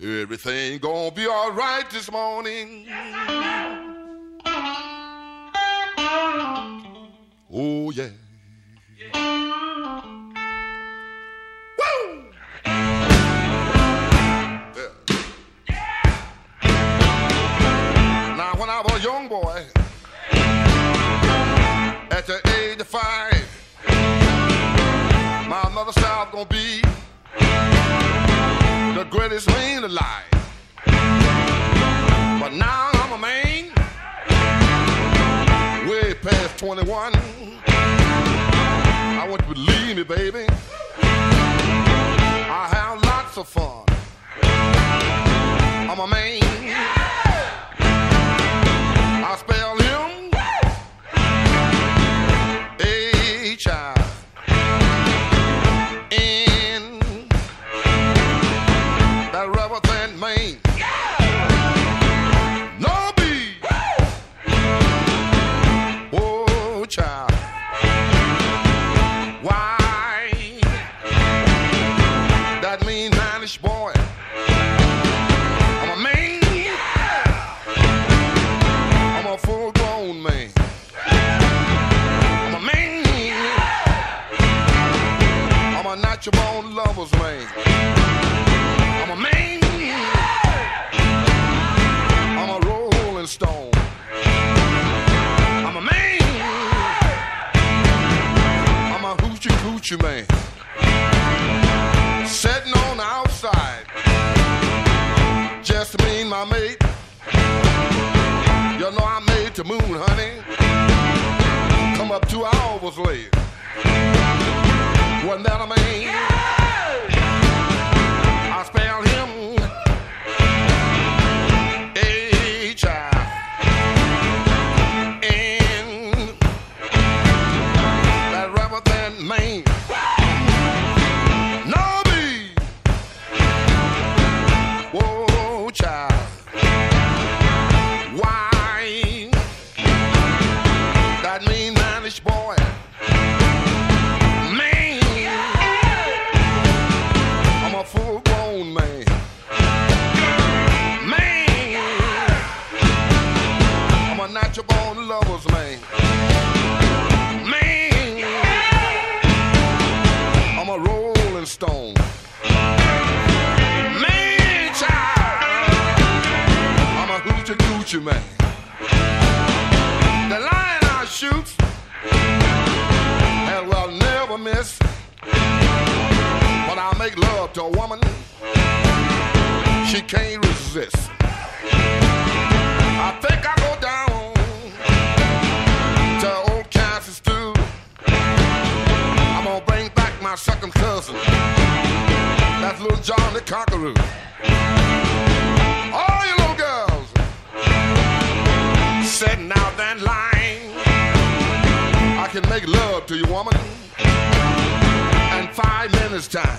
Everything, gonna be all right this morning. Oh, yeah. Woo! Greatest man alive. But now I'm a man, way past 21. I want you to believe me, baby. I have lots of fun. I'm a man. Coochie man. Sitting on the outside. Just me and my mate. You know I made the moon, honey. Come up two hours late. Wasn't that a can't resist. I think I go down to old Kansas Stew. I'm gonna bring back my second cousin, that's little John the Conqueror. All you little girls sitting out that line. I can make love to you, woman, in five minutes' time.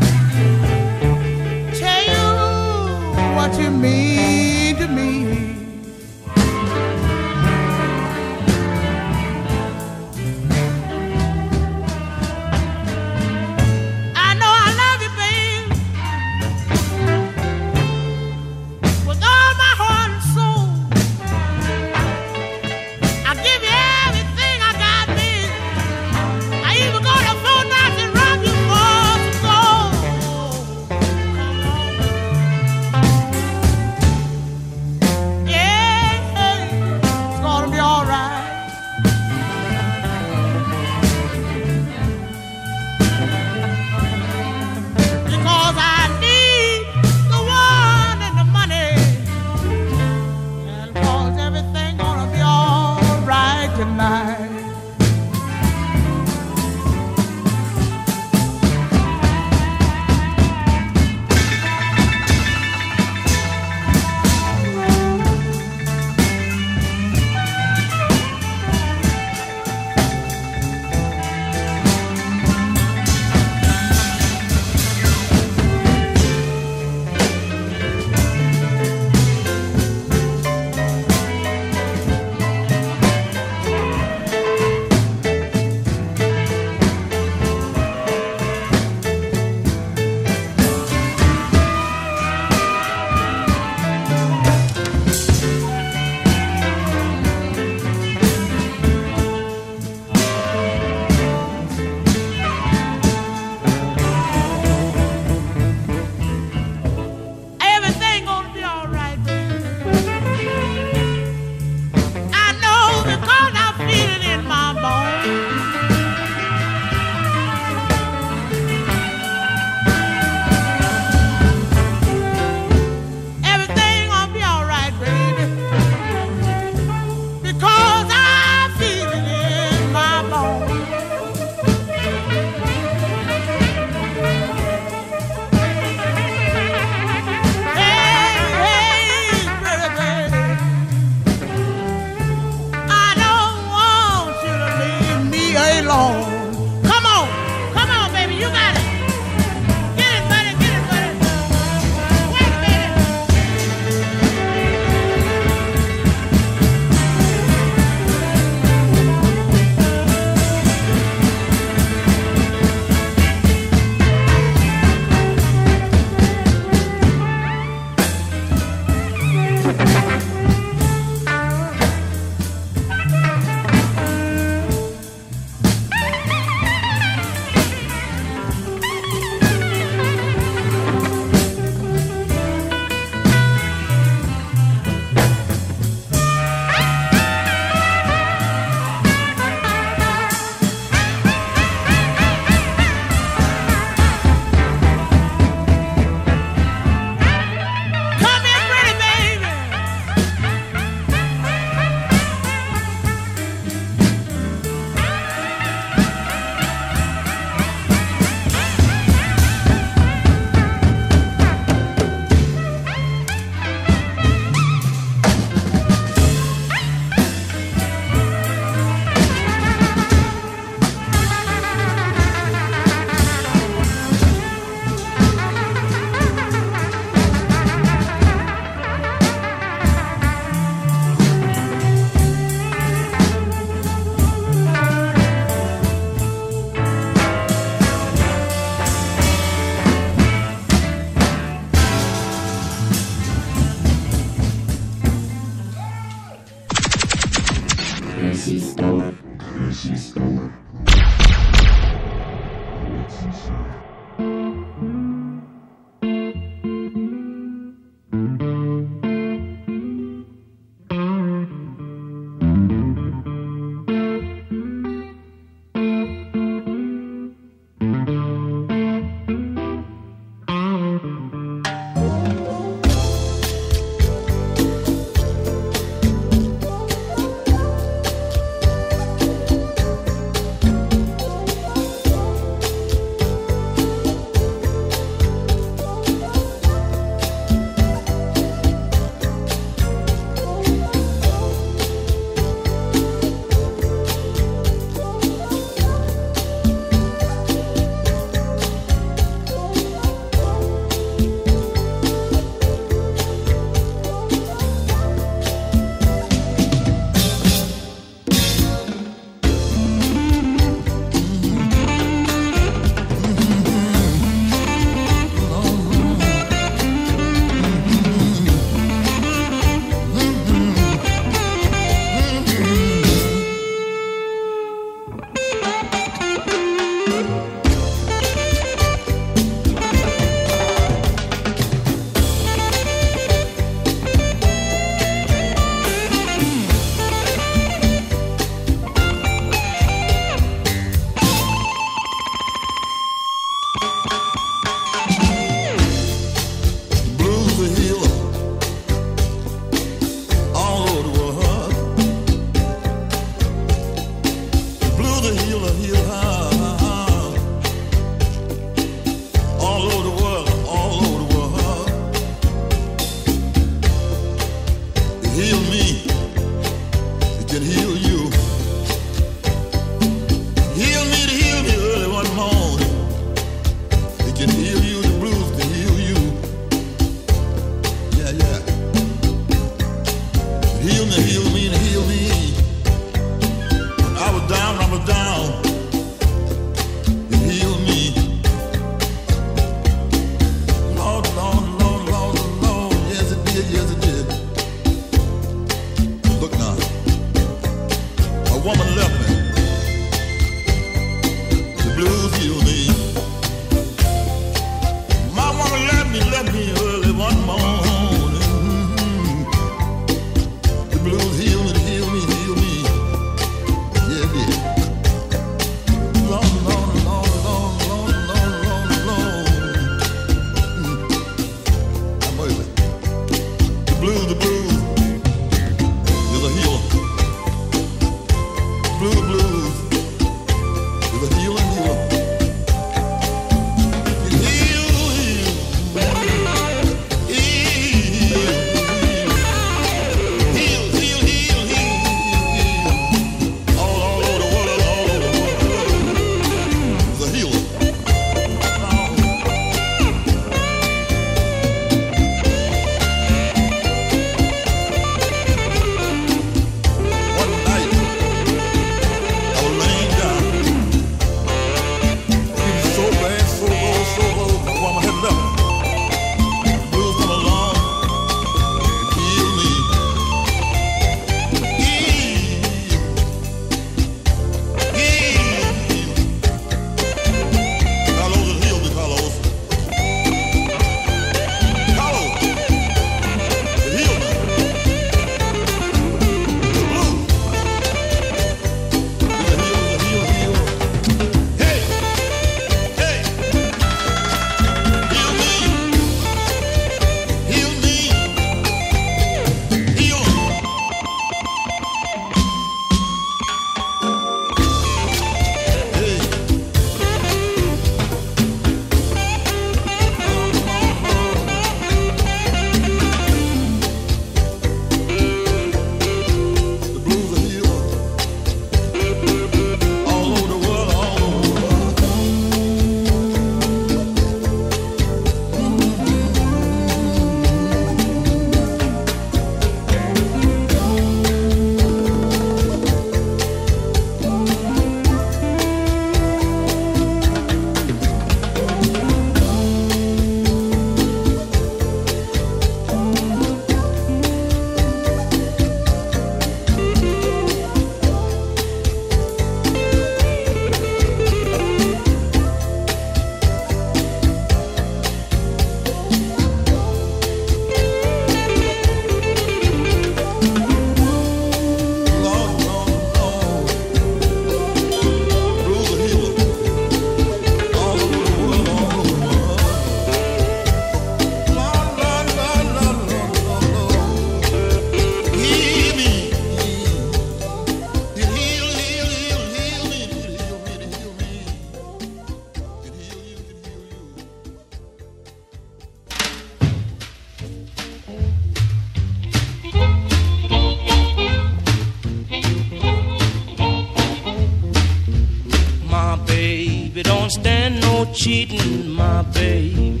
Cheating, my babe.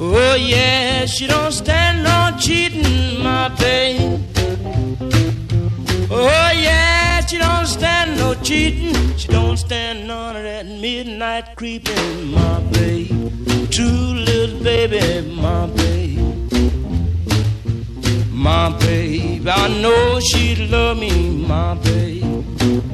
Oh yeah, she don't stand no cheating, my babe. Oh yeah, she don't stand no cheating. She don't stand none of that midnight creeping, my babe. True little baby, my babe. My babe, I know she'd love me, my babe.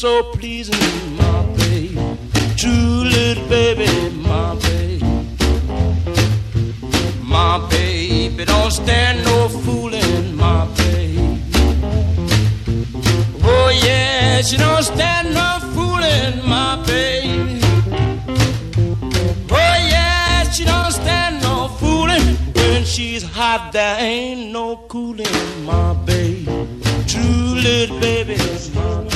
So pleasing, my baby. True little baby, my baby. My baby don't stand no fooling, my baby. Oh yeah, she don't stand no fooling, my baby. Oh yeah, she don't stand no fooling. When she's hot, there ain't no cooling, my baby. True little baby, my baby.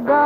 go.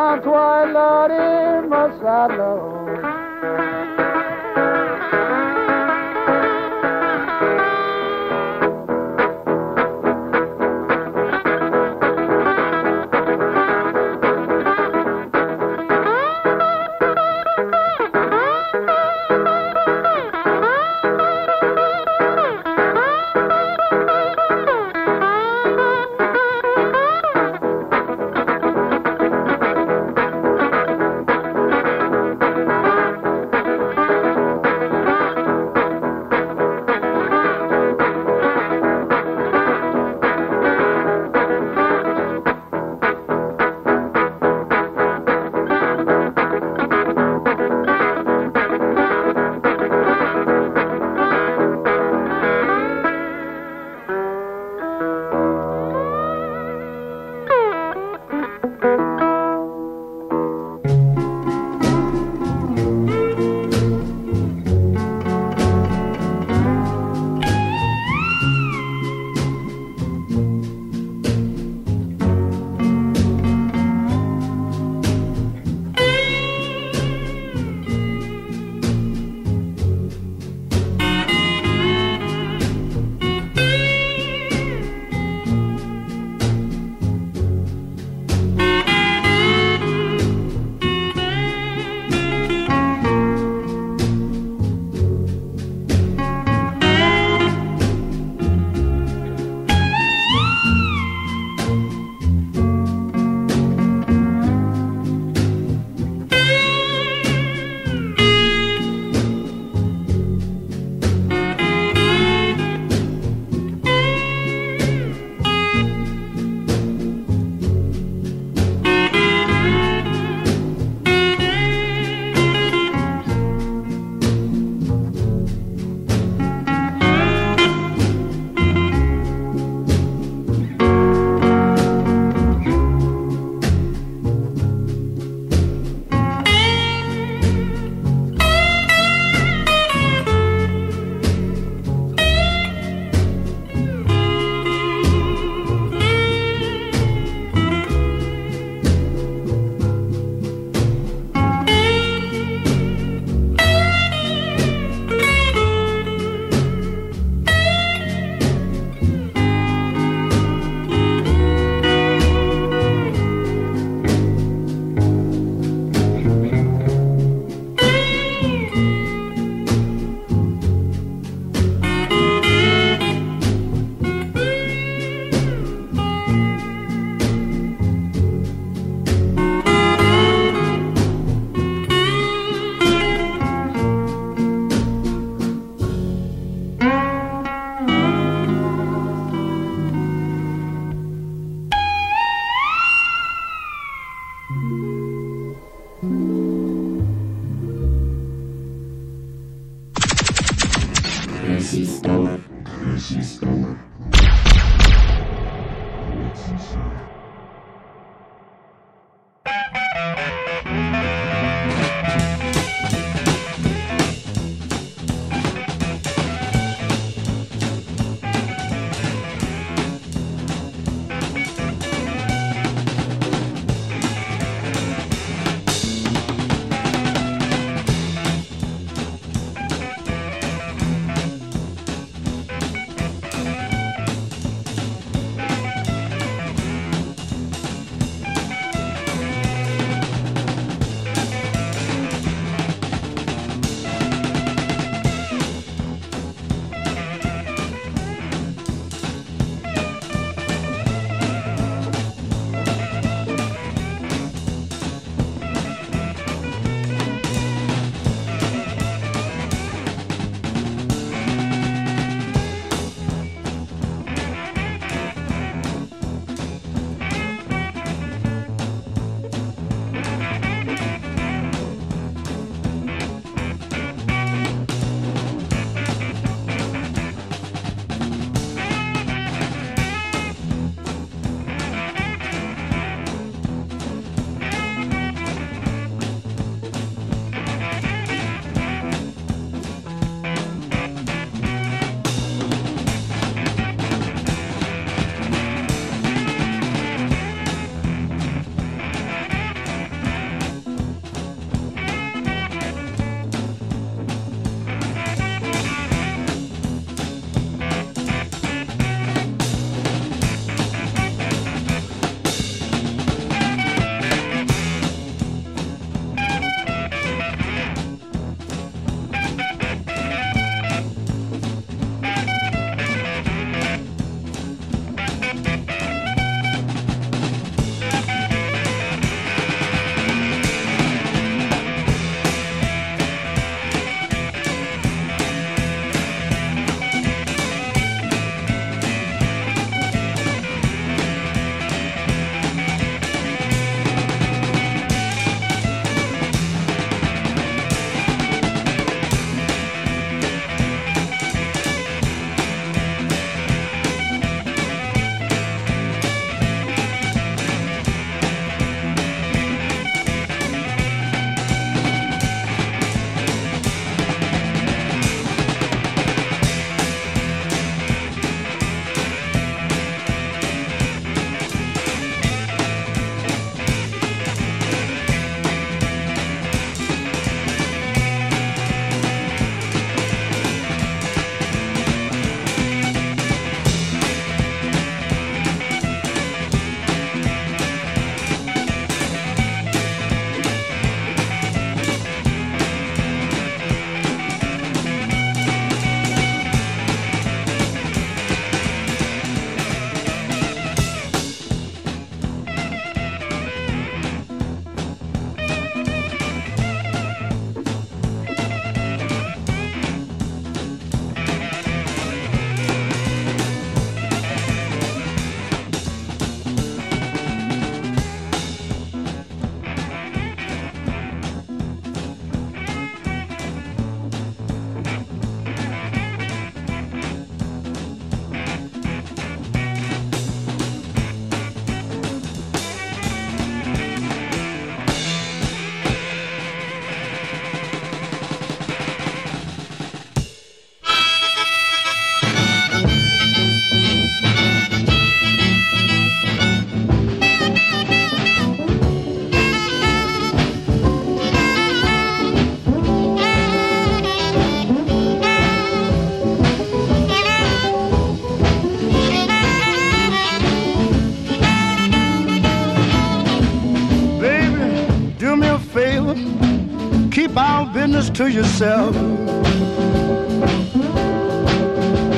Our business to yourself.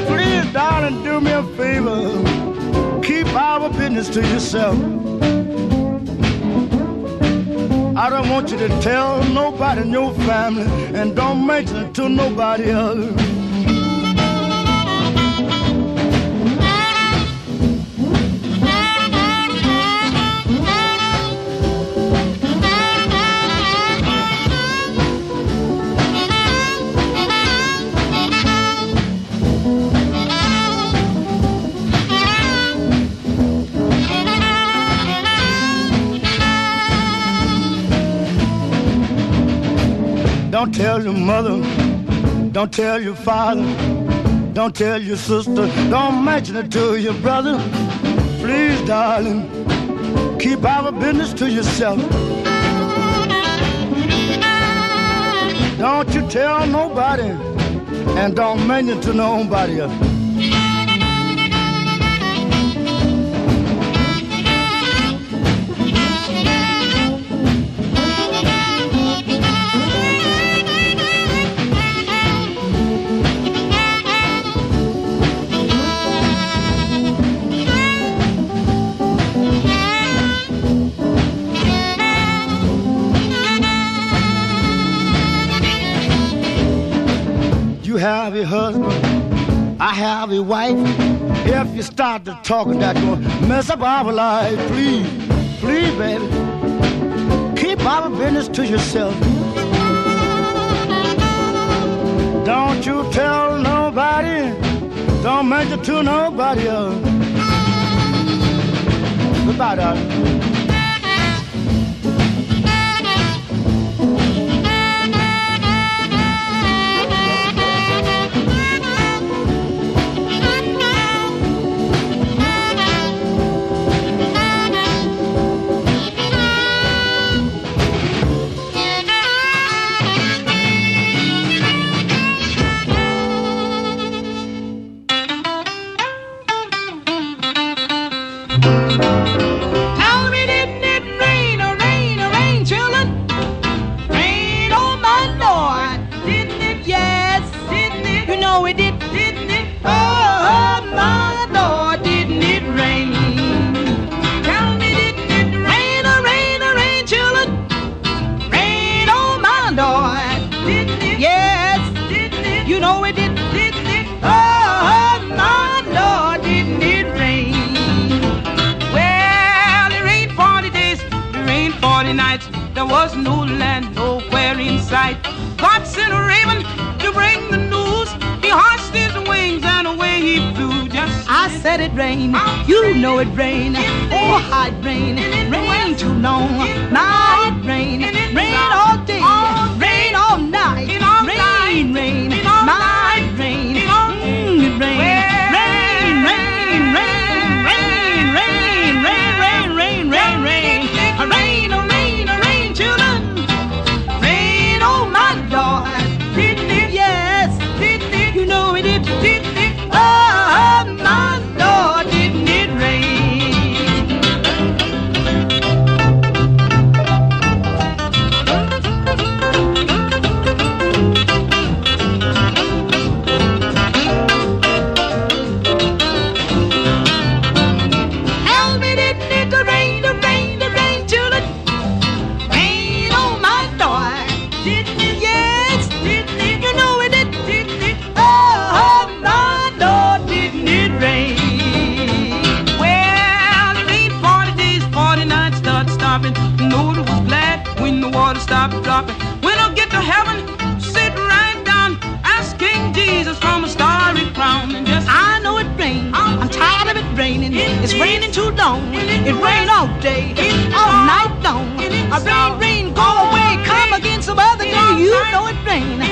Please, darling, do me a favor. Keep our business to yourself. I don't want you to tell nobody in your family and don't mention it to nobody else. Don't tell your mother, don't tell your father, don't tell your sister, don't mention it to your brother. Please, darling, keep our business to yourself. Don't you tell nobody, and don't mention it to nobody else. Have a husband, I have a wife. If you start to talking, that gonna mess up our life. Please, please, baby, keep our business to yourself. Don't you tell nobody, don't mention to nobody else. Goodbye, darling. 40 nights. There was no land nowhere in sight. God sent a raven to bring the news. He hushed his wings and away he flew. Just I said it rained, you know it rained. Oh, how it rained, rain too long. Now it rained, rain all day, rain all night, rain, rain, too long. It rained all day, all night long. A rain, rain, go away. Come again some other day. You know it rained.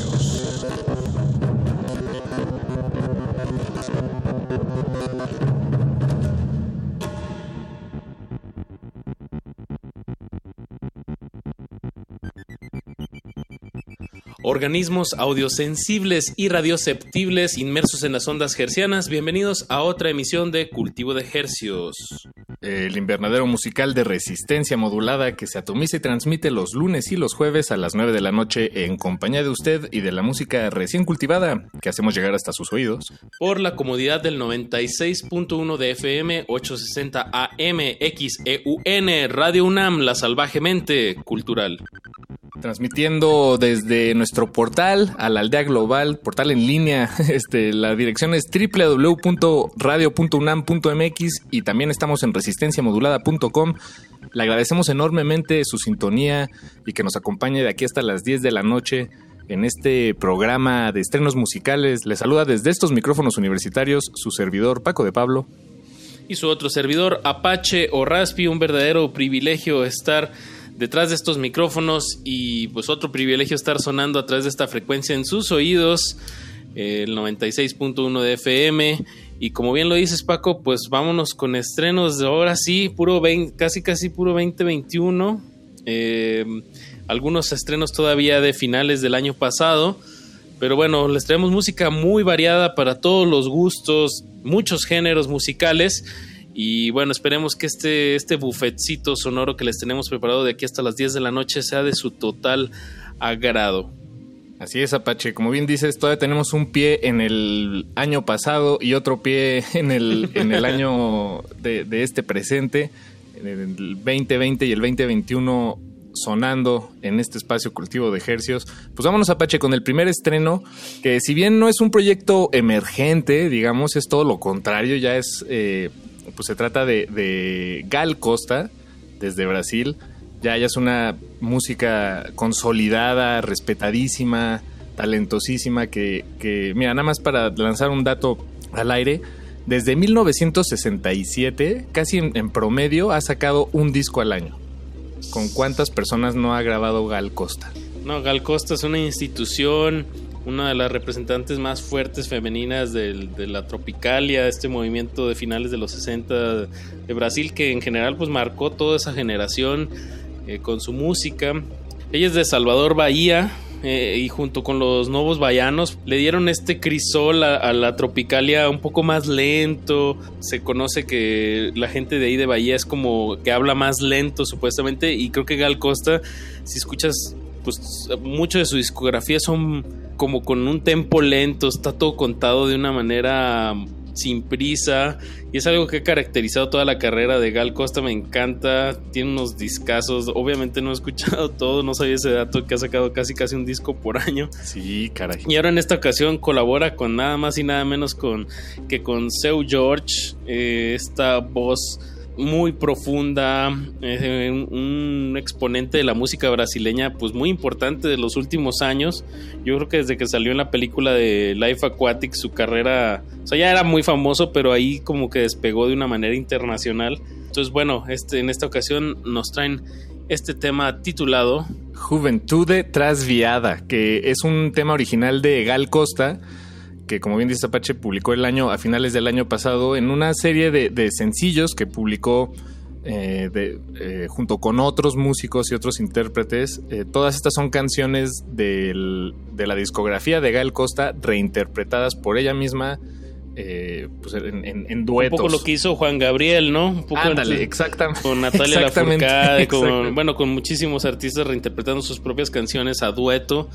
Organismos audiosensibles y radioceptibles inmersos en las ondas hercianas, bienvenidos a otra emisión de Cultivo de Hercios. El invernadero musical de resistencia modulada que se atomiza y transmite los lunes y los jueves a las 9 de la noche en compañía de usted y de la música recién cultivada que hacemos llegar hasta sus oídos. Por la comodidad del 96.1 de FM, 860 AM, XEUN, Radio UNAM, la salvajemente cultural. Transmitiendo desde nuestro portal a la aldea global, portal en línea. Este, la dirección es www.radio.unam.mx y también estamos en resistenciamodulada.com. Le agradecemos enormemente su sintonía y que nos acompañe de aquí hasta las 10 de la noche en este programa de estrenos musicales. Le saluda desde estos micrófonos universitarios su servidor Paco de Pablo. Y su otro servidor, Apache o Raspi, un verdadero privilegio estar detrás de estos micrófonos y pues otro privilegio estar sonando a través de esta frecuencia en sus oídos, el 96.1 de FM. Y como bien lo dices Paco, pues vámonos con estrenos de ahora sí, puro 20, casi casi puro 2021. Eh, algunos estrenos todavía de finales del año pasado. Pero bueno, les traemos música muy variada para todos los gustos, muchos géneros musicales. Y bueno, esperemos que este, este bufetcito sonoro que les tenemos preparado de aquí hasta las 10 de la noche sea de su total agrado. Así es, Apache. Como bien dices, todavía tenemos un pie en el año pasado y otro pie en el, en el año de, este presente, en el 2020 y el 2021 sonando en este espacio cultivo de ejercios. Pues vámonos, Apache, con el primer estreno, que si bien no es un proyecto emergente, digamos, es todo lo contrario, ya es... Eh, pues se trata de, de, Gal Costa, desde Brasil. Ya, ya es una música consolidada, respetadísima, talentosísima, que, que, mira, nada más para lanzar un dato al aire, desde 1967, casi en promedio, ha sacado un disco al año. ¿Con cuántas personas no ha grabado Gal Costa? No, Gal Costa es una institución una de las representantes más fuertes femeninas del, de la tropicalia, este movimiento de finales de los 60 de Brasil que en general pues marcó toda esa generación eh, con su música. Ella es de Salvador Bahía eh, y junto con los nuevos bahianos le dieron este crisol a, a, la tropicalia un poco más lento. Se conoce que la gente de ahí de Bahía es como que habla más lento supuestamente y creo que Gal Costa, si escuchas pues mucho de su discografía son como con un tempo lento, está todo contado de una manera sin prisa. Y es algo que ha caracterizado toda la carrera de Gal Costa. Me encanta. Tiene unos discazos. Obviamente no he escuchado todo. No sabía ese dato que ha sacado casi casi un disco por año. Sí, caray. Y ahora en esta ocasión colabora con nada más y nada menos con que con Seu George. eh, esta voz muy profunda, un, un exponente de la música brasileña, pues muy importante de los últimos años. Yo creo que desde que salió en la película de Life Aquatic, su carrera, o sea, ya era muy famoso, pero ahí como que despegó de una manera internacional. Entonces, bueno, este, en esta ocasión nos traen este tema titulado Juventude Trasviada, que es un tema original de Gal Costa, que como bien dice Apache, publicó el año, a finales del año pasado, en una serie de, de sencillos que publicó eh, de- eh, junto con otros músicos y otros intérpretes. Eh, todas estas son canciones del- de la discografía de Gal Costa, reinterpretadas por ella misma. eh, pues en, en- en un duetos. poco lo que hizo Juan Gabriel, ¿no? Un poco Ándale, exactamente. Con Natalia Exactamente, Lafourcade, con, exactamente. bueno, con muchísimos artistas reinterpretando sus propias canciones a dueto.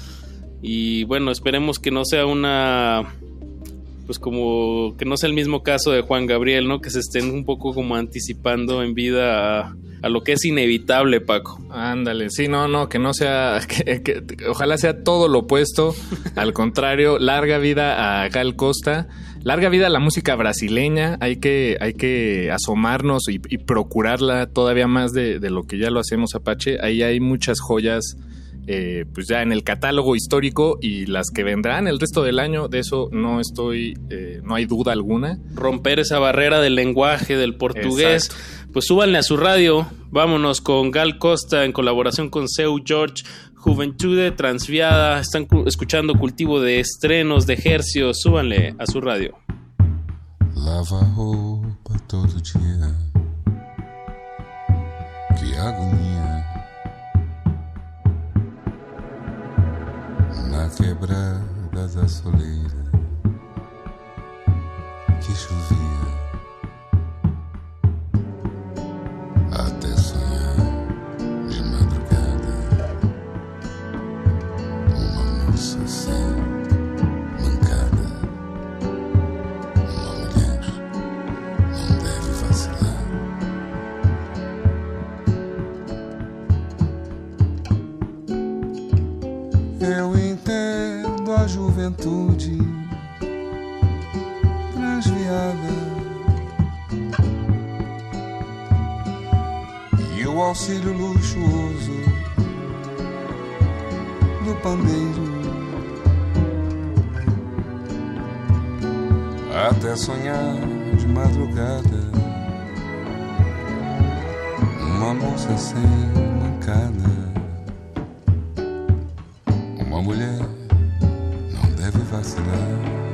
Y bueno, esperemos que no sea una. Pues como que no sea el mismo caso de Juan Gabriel, ¿no? Que se estén un poco como anticipando en vida a, a lo que es inevitable, Paco. Ándale, sí, no, no, que no sea, que, que- ojalá sea todo lo opuesto, al contrario, larga vida a Gal Costa, larga vida a la música brasileña, hay que, hay que asomarnos y, y procurarla todavía más de, de lo que ya lo hacemos Apache, ahí hay muchas joyas, eh, pues ya en el catálogo histórico y las que vendrán el resto del año, de eso no estoy, eh, no hay duda alguna. Romper esa barrera del lenguaje, del portugués. Pues súbanle a su radio. Vámonos con Gal Costa en colaboración con Seu George. Juventude Transviada. Están cu- escuchando cultivo de estrenos de hercios. Súbanle a su radio. Lava a roupa todo dia. Que agonia. Na quebrada da soleira. Que chovia. Até sonhar de madrugada. Uma moça sem juventude transviada e o auxílio luxuoso do pandeiro. até sonhar de madrugada. Uma moça sem mancada, uma mulher fascinating.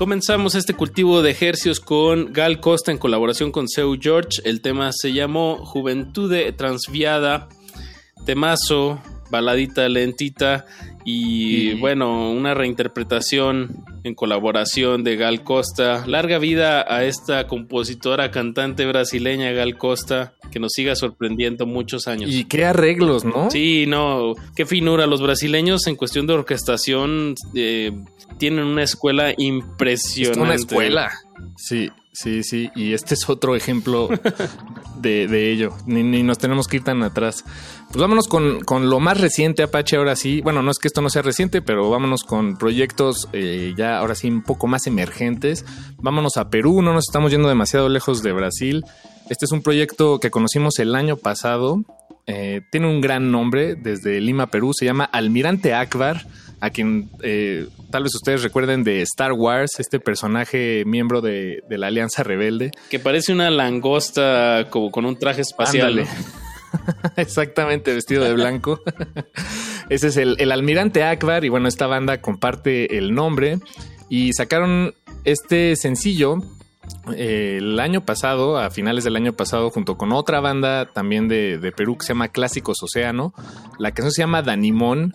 Comenzamos este cultivo de ejercios con Gal Costa en colaboración con Seu George. El tema se llamó Juventude Transviada, temazo, baladita lentita y, bueno, una reinterpretación en colaboración de Gal Costa. Larga vida a esta compositora, cantante brasileña Gal Costa, que nos siga sorprendiendo muchos años. Y qué arreglos, ¿no? Sí, no, qué finura. Los brasileños en cuestión de orquestación eh, tienen una escuela impresionante. Es una escuela. Sí, sí, sí. Y este es otro ejemplo de, de ello. Ni, ni, nos tenemos que ir tan atrás. Pues vámonos con, con, lo más reciente, Apache, ahora sí. Bueno, no es que esto no sea reciente, pero vámonos con proyectos eh, ya ahora sí un poco más emergentes. Vámonos a Perú, no nos estamos yendo demasiado lejos de Brasil. Este es un proyecto que conocimos el año pasado. Eh, tiene un gran nombre desde Lima, Perú. Se llama Almirante Akbar a quien eh, tal vez ustedes recuerden de Star Wars, este personaje miembro de, de, la Alianza Rebelde. Que parece una langosta como con un traje espacial. Exactamente, vestido de blanco. Ese es el, el, almirante Akbar y bueno, esta banda comparte el nombre y sacaron este sencillo eh, el año pasado, a finales del año pasado, junto con otra banda también de, de Perú que se llama Clásicos Océano. La canción se llama Danimón.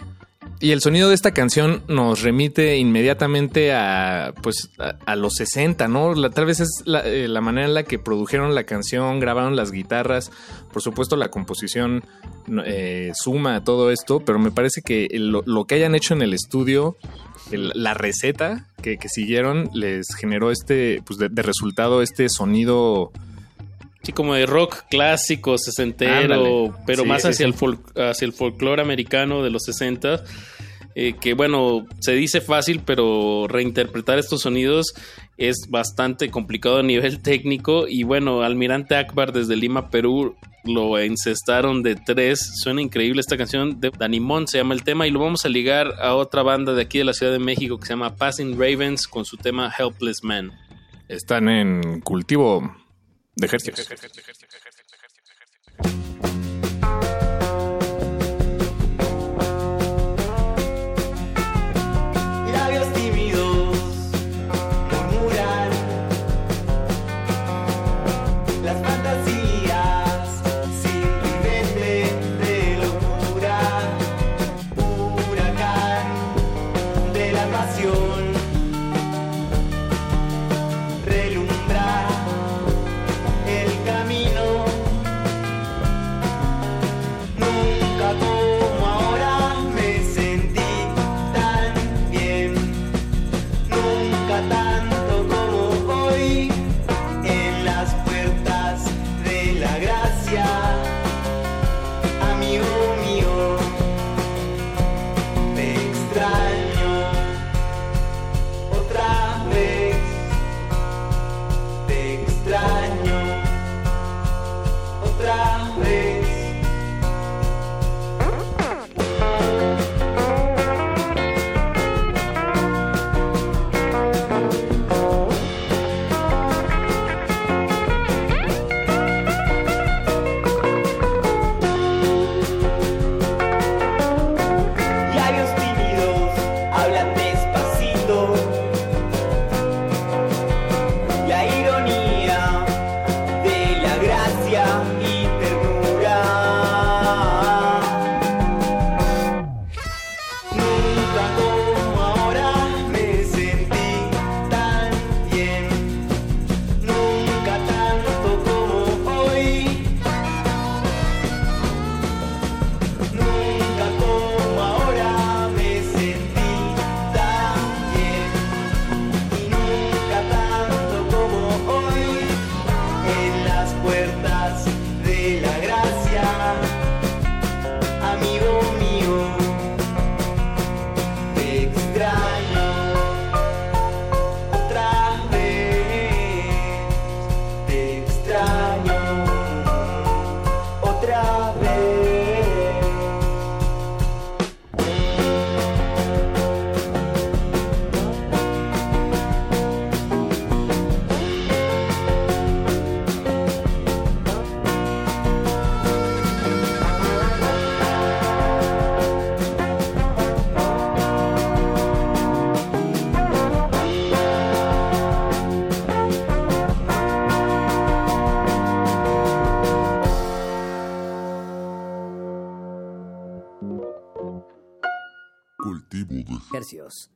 Y el sonido de esta canción nos remite inmediatamente a, pues, a, los 60, ¿no? La, tal vez es la, eh, la, manera en la que produjeron la canción, grabaron las guitarras. Por supuesto, la composición eh, suma a todo esto, pero me parece que lo, que hayan hecho en el estudio, la receta que, siguieron, les generó este, pues, de resultado este sonido Sí, como de rock clásico, sesentero, Ándale. pero sí, más sí, hacia, sí. El folk, hacia el folclore americano de los 60. Eh, que bueno, se dice fácil, pero reinterpretar estos sonidos es bastante complicado a nivel técnico. Y bueno, Almirante Akbar desde Lima, Perú, lo encestaron de tres. Suena increíble esta canción de Danimón, se llama el tema. Y lo vamos a ligar a otra banda de aquí de la Ciudad de México que se llama Passing Ravens con su tema Helpless Man. Están en cultivo de ejercicios. De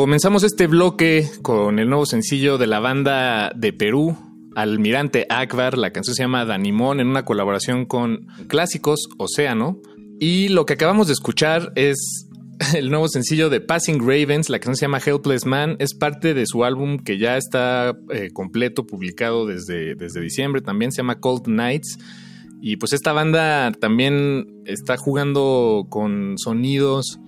comenzamos este bloque con el nuevo sencillo de la banda de Perú, Almirante Akbar. La canción se llama Danimón en una colaboración con Clásicos Océano. Y lo que acabamos de escuchar es el nuevo sencillo de Passing Ravens. La canción se llama Helpless Man. Es parte de su álbum que ya está eh, completo, publicado desde, desde diciembre. También se llama Cold Nights. Y pues esta banda también está jugando con sonidos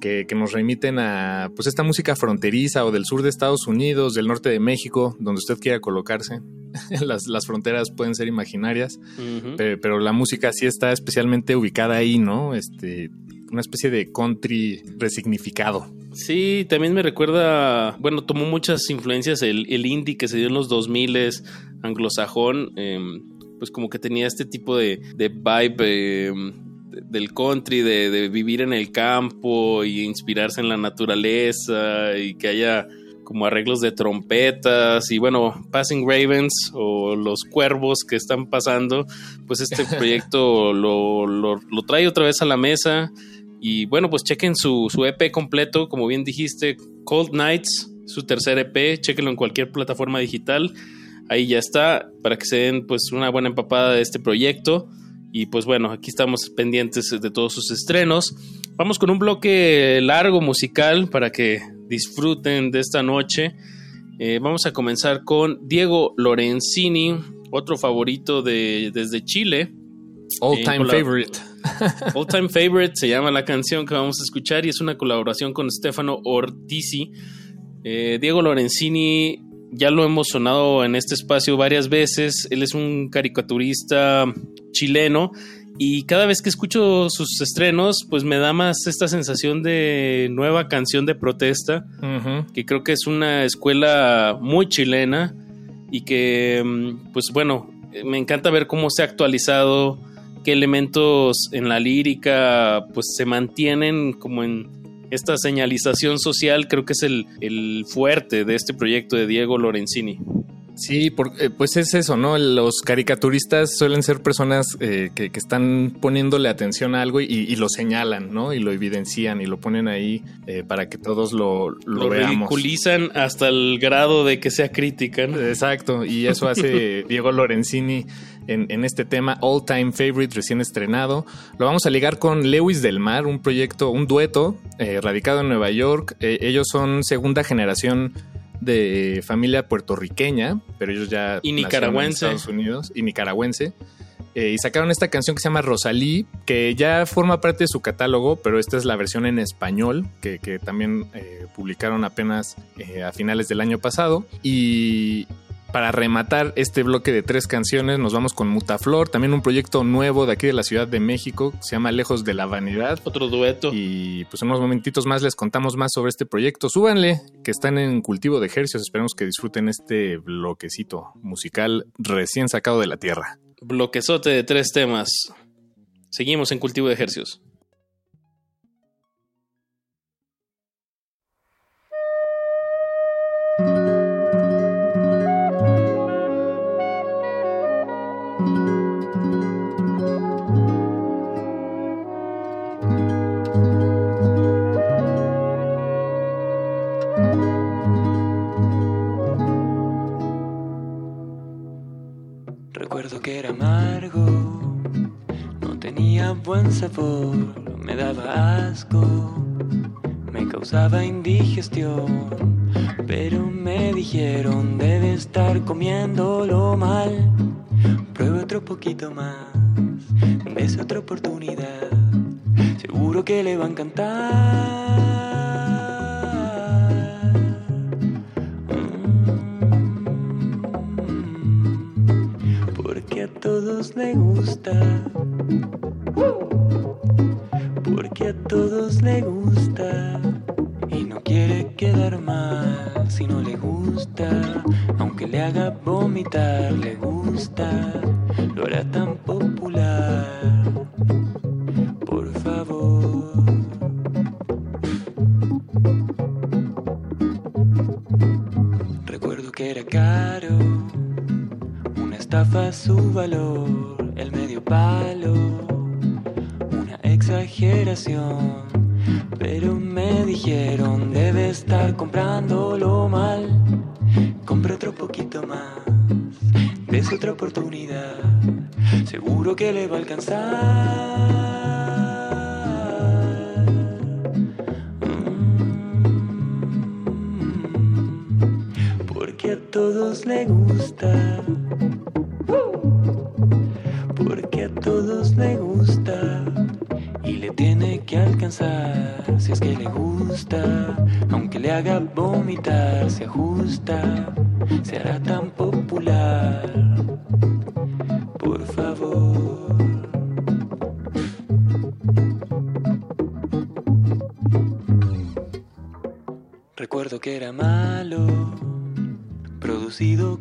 que, que, nos remiten a pues esta música fronteriza o del sur de Estados Unidos, del norte de México, donde usted quiera colocarse. las, las, fronteras pueden ser imaginarias, uh -huh. pero, pero, la música sí está especialmente ubicada ahí, ¿no? Este, una especie de country resignificado. Sí, también me recuerda, bueno, tomó muchas influencias el, el indie que se dio en los 2000 anglosajón, eh, pues como que tenía este tipo de, de vibe eh, del country, de, de, vivir en el campo y inspirarse en la naturaleza y que haya como arreglos de trompetas y bueno, Passing Ravens o los cuervos que están pasando, pues este proyecto lo, lo, lo, trae otra vez a la mesa y bueno, pues chequen su, su EP completo, como bien dijiste, Cold Nights, su tercer EP, chequenlo en cualquier plataforma digital, ahí ya está, para que se den pues una buena empapada de este proyecto. Y pues bueno, aquí estamos pendientes de todos sus estrenos. Vamos con un bloque largo musical para que disfruten de esta noche. Eh, vamos a comenzar con Diego Lorenzini, otro favorito de, desde Chile. All time eh, favorite. All time favorite se llama la canción que vamos a escuchar y es una colaboración con Stefano Ortizi. Eh, Diego Lorenzini ya lo hemos sonado en este espacio varias veces. Él es un caricaturista chileno y cada vez que escucho sus estrenos, pues me da más esta sensación de nueva canción de protesta, uh -huh. que creo que es una escuela muy chilena y que, mm, pues bueno, me encanta ver cómo se ha actualizado, qué elementos en la lírica, pues se mantienen como en esta señalización social creo que es el, el fuerte de este proyecto de Diego Lorenzini. Sí, por, eh, pues es eso, ¿no? Los caricaturistas suelen ser personas eh, que, que, están poniéndole atención a algo y, y, lo señalan, ¿no? Y lo evidencian y lo ponen ahí eh, para que todos lo, lo, lo veamos. ridiculizan hasta el grado de que sea crítica, ¿no? Exacto, y eso hace Diego Lorenzini en, en, este tema All Time Favorite recién estrenado. Lo vamos a ligar con Lewis del Mar, un proyecto, un dueto eh, radicado en Nueva York. Eh, ellos son segunda generación de familia puertorriqueña, pero ellos ya y nicaragüense en Estados Unidos y nicaragüense. Eh, y sacaron esta canción que se llama Rosalí, que ya forma parte de su catálogo, pero esta es la versión en español, que, que también eh, publicaron apenas eh, a finales del año pasado. Y, para rematar este bloque de tres canciones, nos vamos con Mutaflor, también un proyecto nuevo de aquí de la Ciudad de México, se llama Lejos de la Vanidad. Otro dueto. Y pues en unos momentitos más les contamos más sobre este proyecto. Súbanle, que están en cultivo de ejercicios. Esperemos que disfruten este bloquecito musical recién sacado de la tierra. Bloquezote de tres temas. Seguimos en cultivo de ejercicios. Era amargo, no tenía buen sabor, me daba asco, me causaba indigestión, pero me dijeron debe estar comiéndolo mal. Pruebe otro poquito más, des otra oportunidad, seguro que le va a encantar. Le gusta. Porque a todos le gusta. Y no quiere quedar mal si no le gusta. Aunque le haga vomitar, le gusta. Lo hará tan popular. Su valor, el medio palo, una exageración, Pero me dijeron, debe estar comprándolo mal. Compre otro poquito más, des otra oportunidad. Seguro que le va a alcanzar. Mm, Porque a todos le gusta. Porque a todos le gusta y le tiene que alcanzar si es que le gusta, aunque le haga vomitar, se ajusta, se hará tan popular.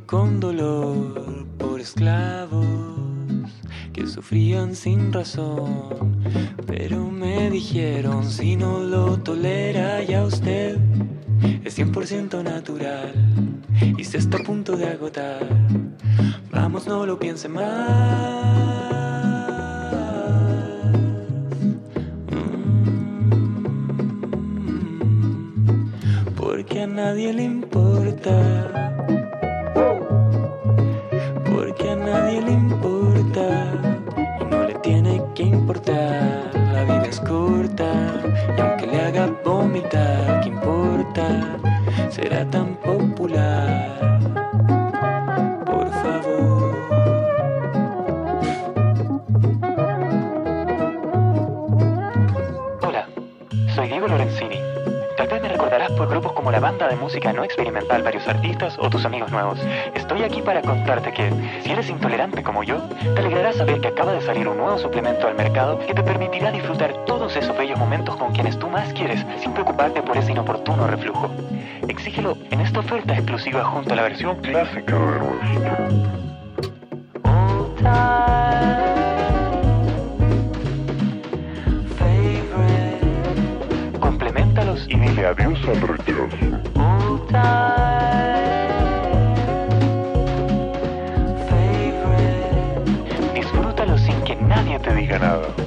Con dolor por esclavos que sufrían sin razón. Pero me dijeron, si no lo tolera ya usted, es 100% natural y se está a punto de agotar. Vamos, no lo piense más. Mm, Porque a nadie le importa. Vomitar, ¿qué importa? Será tan de música no experimental Varios Artistas o tus amigos nuevos. Estoy aquí para contarte que, si eres intolerante como yo, te alegrará saber que acaba de salir un nuevo suplemento al mercado que te permitirá disfrutar todos esos bellos momentos con quienes tú más quieres sin preocuparte por ese inoportuno reflujo. Exígelo en esta oferta exclusiva junto a la versión clásica de Compleméntalos dile adiós al rechazo. Disfrútalo sin que nadie te diga nada.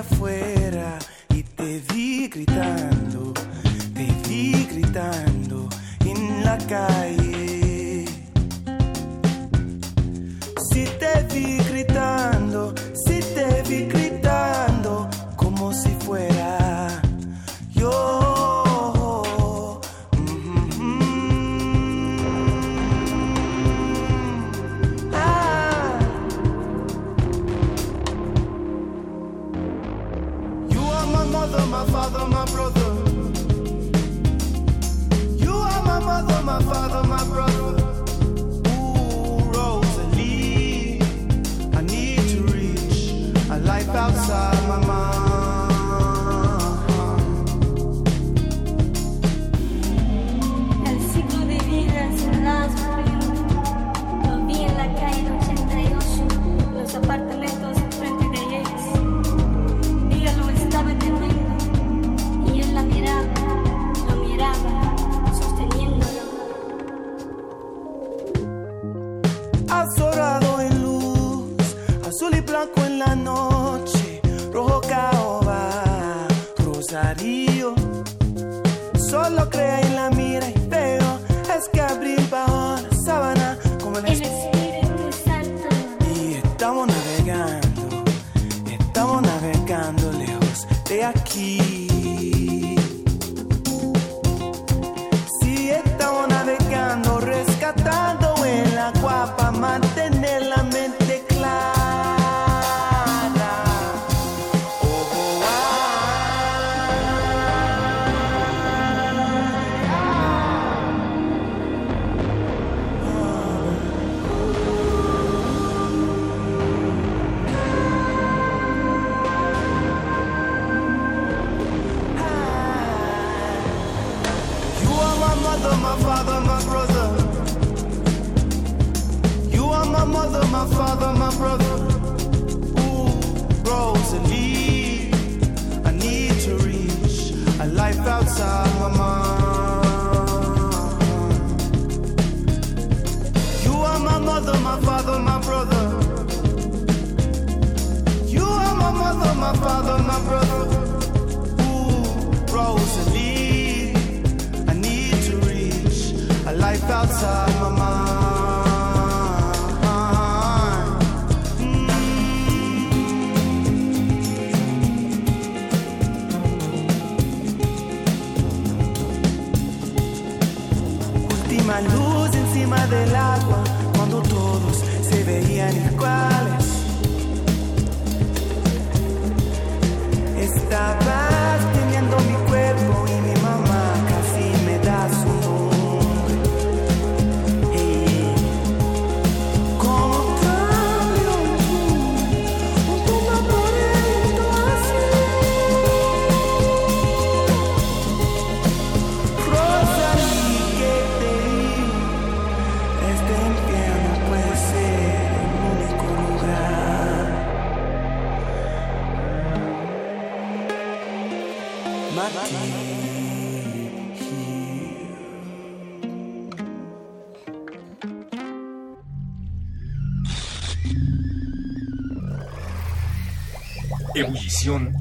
Afuera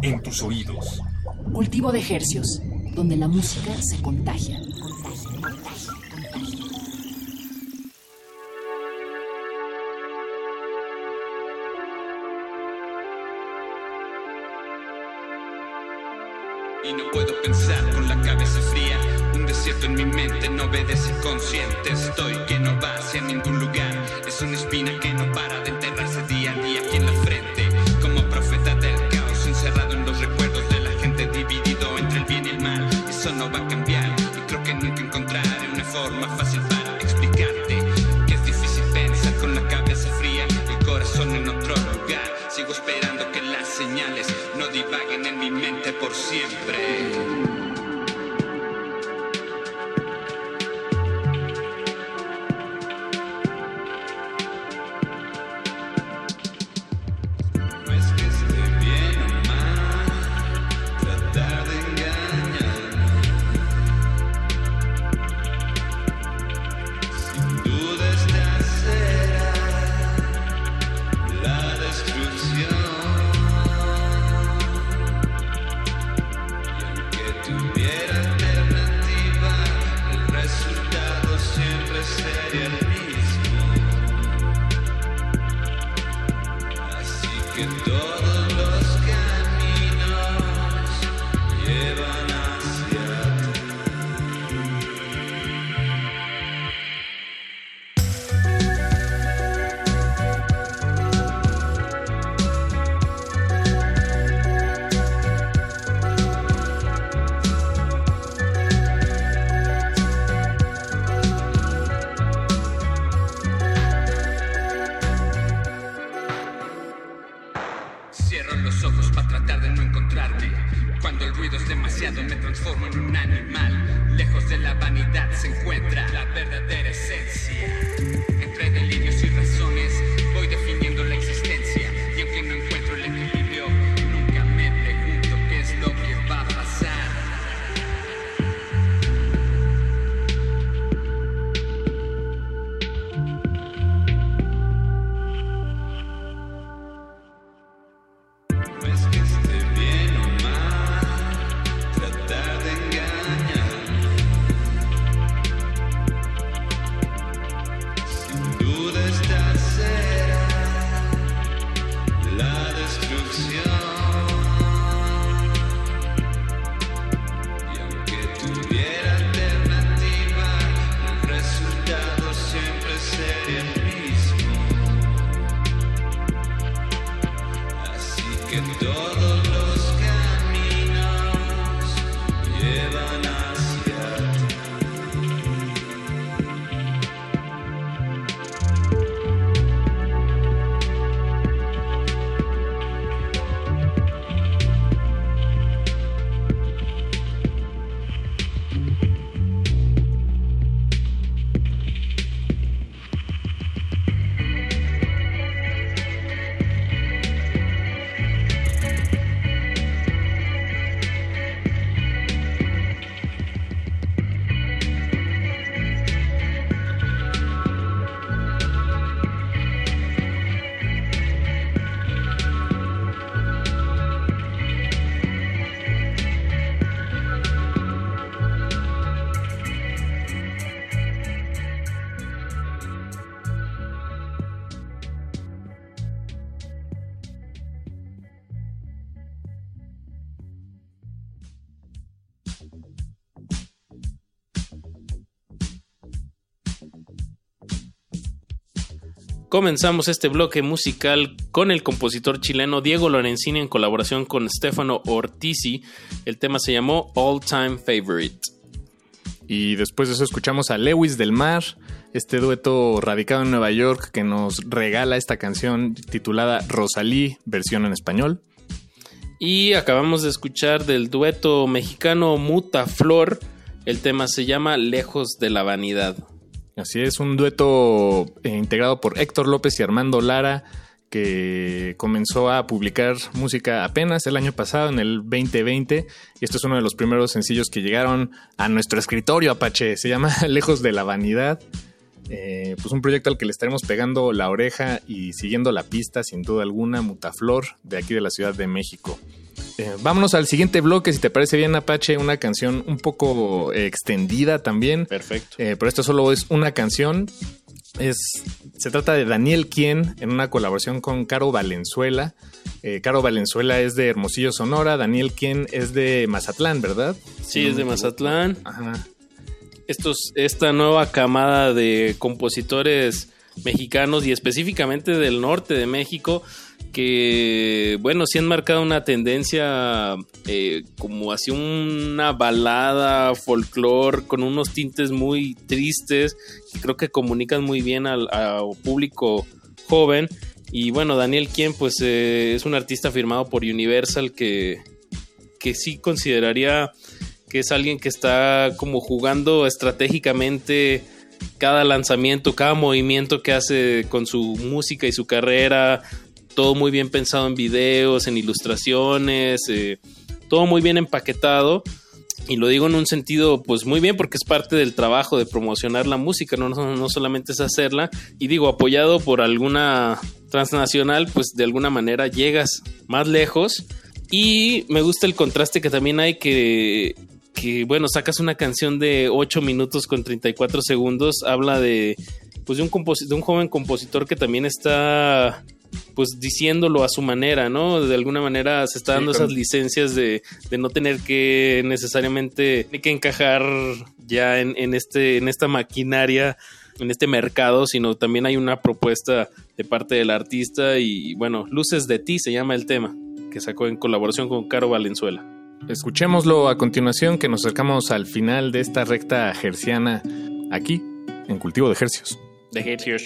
En tus oídos. Cultivo de ejercios, donde la música se contagia. contagia, contagia, contagia. Y no puedo pensar con la cabeza fría, un desierto en mi mente, no obedece consciente, estoy Comenzamos este bloque musical con el compositor chileno Diego Lorenzini en colaboración con Stefano Ortizi. El tema se llamó All Time Favorite. Y después de eso escuchamos a Lewis del Mar, este dueto radicado en Nueva York que nos regala esta canción titulada Rosalí, versión en español. Y acabamos de escuchar del dueto mexicano Muta Flor. El tema se llama Lejos de la Vanidad. Así es, un dueto eh, integrado por Héctor López y Armando Lara, que comenzó a publicar música apenas el año pasado, en el 2020. Y esto es uno de los primeros sencillos que llegaron a nuestro escritorio, Apache. Se llama Lejos de la Vanidad. Eh, pues un proyecto al que le estaremos pegando la oreja y siguiendo la pista, sin duda alguna, Mutaflor, de aquí de la Ciudad de México. Eh, vámonos al siguiente bloque, si te parece bien, Apache, una canción un poco extendida también. Perfecto. Eh, pero esto solo es una canción. Es, se trata de Daniel Quien en una colaboración con Caro Valenzuela. Eh, Caro Valenzuela es de Hermosillo, Sonora. Daniel Quien es de Mazatlán, ¿verdad? Sí, es de Mazatlán. Estos, esta nueva camada de compositores mexicanos y específicamente del norte de México que, bueno, sí han marcado una tendencia eh, como hacia una balada, folclore, con unos tintes muy tristes, que creo que comunican muy bien al, público joven. Y bueno, Daniel Quien, pues eh, es un artista firmado por Universal que, que sí consideraría que es alguien que está como jugando estratégicamente cada lanzamiento, cada movimiento que hace con su música y su carrera, todo muy bien pensado en videos, en ilustraciones, eh, todo muy bien empaquetado. Y lo digo en un sentido, pues muy bien, porque es parte del trabajo de promocionar la música, no, no, no solamente es hacerla. Y digo, apoyado por alguna transnacional, pues de alguna manera llegas más lejos. Y me gusta el contraste que también hay que, que bueno, sacas una canción de 8 minutos con 34 segundos, habla de, pues de un, de un joven compositor que también está pues diciéndolo a su manera, ¿no? De alguna manera se está dando esas licencias de, de no tener que necesariamente que encajar ya en, en este, en esta maquinaria, en este mercado, sino también hay una propuesta de parte del artista y bueno, Luces de ti se llama el tema, que sacó en colaboración con Caro Valenzuela. Escuchémoslo a continuación, que nos acercamos al final de esta recta gerciana aquí, en Cultivo de Hercios. De Hercios.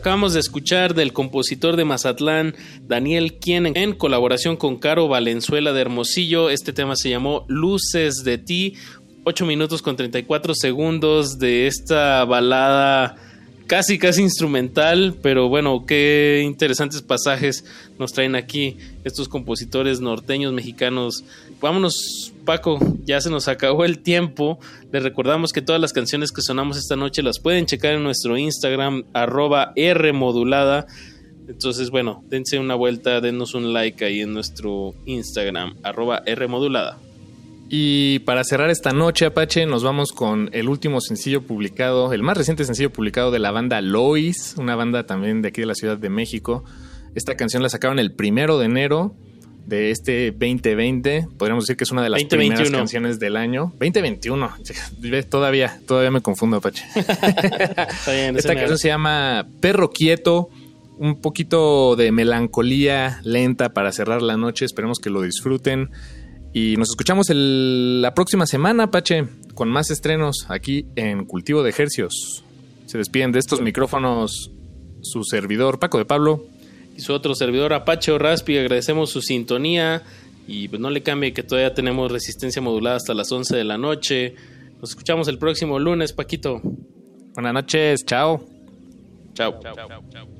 Acabamos de escuchar del compositor de Mazatlán, Daniel Quien, en colaboración con Caro Valenzuela de Hermosillo. Este tema se llamó Luces de ti. 8 minutos con 34 segundos de esta balada casi, casi instrumental, pero bueno, qué interesantes pasajes nos traen aquí estos compositores norteños mexicanos. Vámonos, Paco, ya se nos acabó el tiempo. Les recordamos que todas las canciones que sonamos esta noche las pueden checar en nuestro Instagram, arroba Rmodulada. Entonces, bueno, dense una vuelta, denos un like ahí en nuestro Instagram, arroba Rmodulada. Y para cerrar esta noche, Apache, nos vamos con el último sencillo publicado, el más reciente sencillo publicado de la banda Lois, una banda también de aquí de la Ciudad de México. Esta canción la sacaron el primero de enero de este 2020. Podríamos decir que es una de las 2021. primeras canciones del año. 2021. Todavía, todavía me confundo, Apache. Bien, Esta canción se llama Perro Quieto. Un poquito de melancolía lenta para cerrar la noche. Esperemos que lo disfruten. Y nos escuchamos el- la próxima semana, Pache, con más estrenos aquí en Cultivo de Ejercios. Se despiden de estos micrófonos su servidor Paco de Pablo. Y su otro servidor Apache o Raspi. Agradecemos su sintonía y pues no le cambie que todavía tenemos resistencia modulada hasta las 11 de la noche. Nos escuchamos el próximo lunes, Paquito. Buenas noches, chao. Chao. Quiero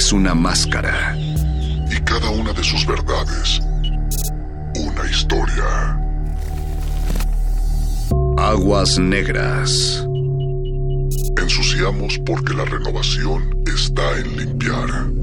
es una máscara. Y cada una de sus verdades, una historia. Aguas negras. Ensuciamos porque la renovación está en limpiar.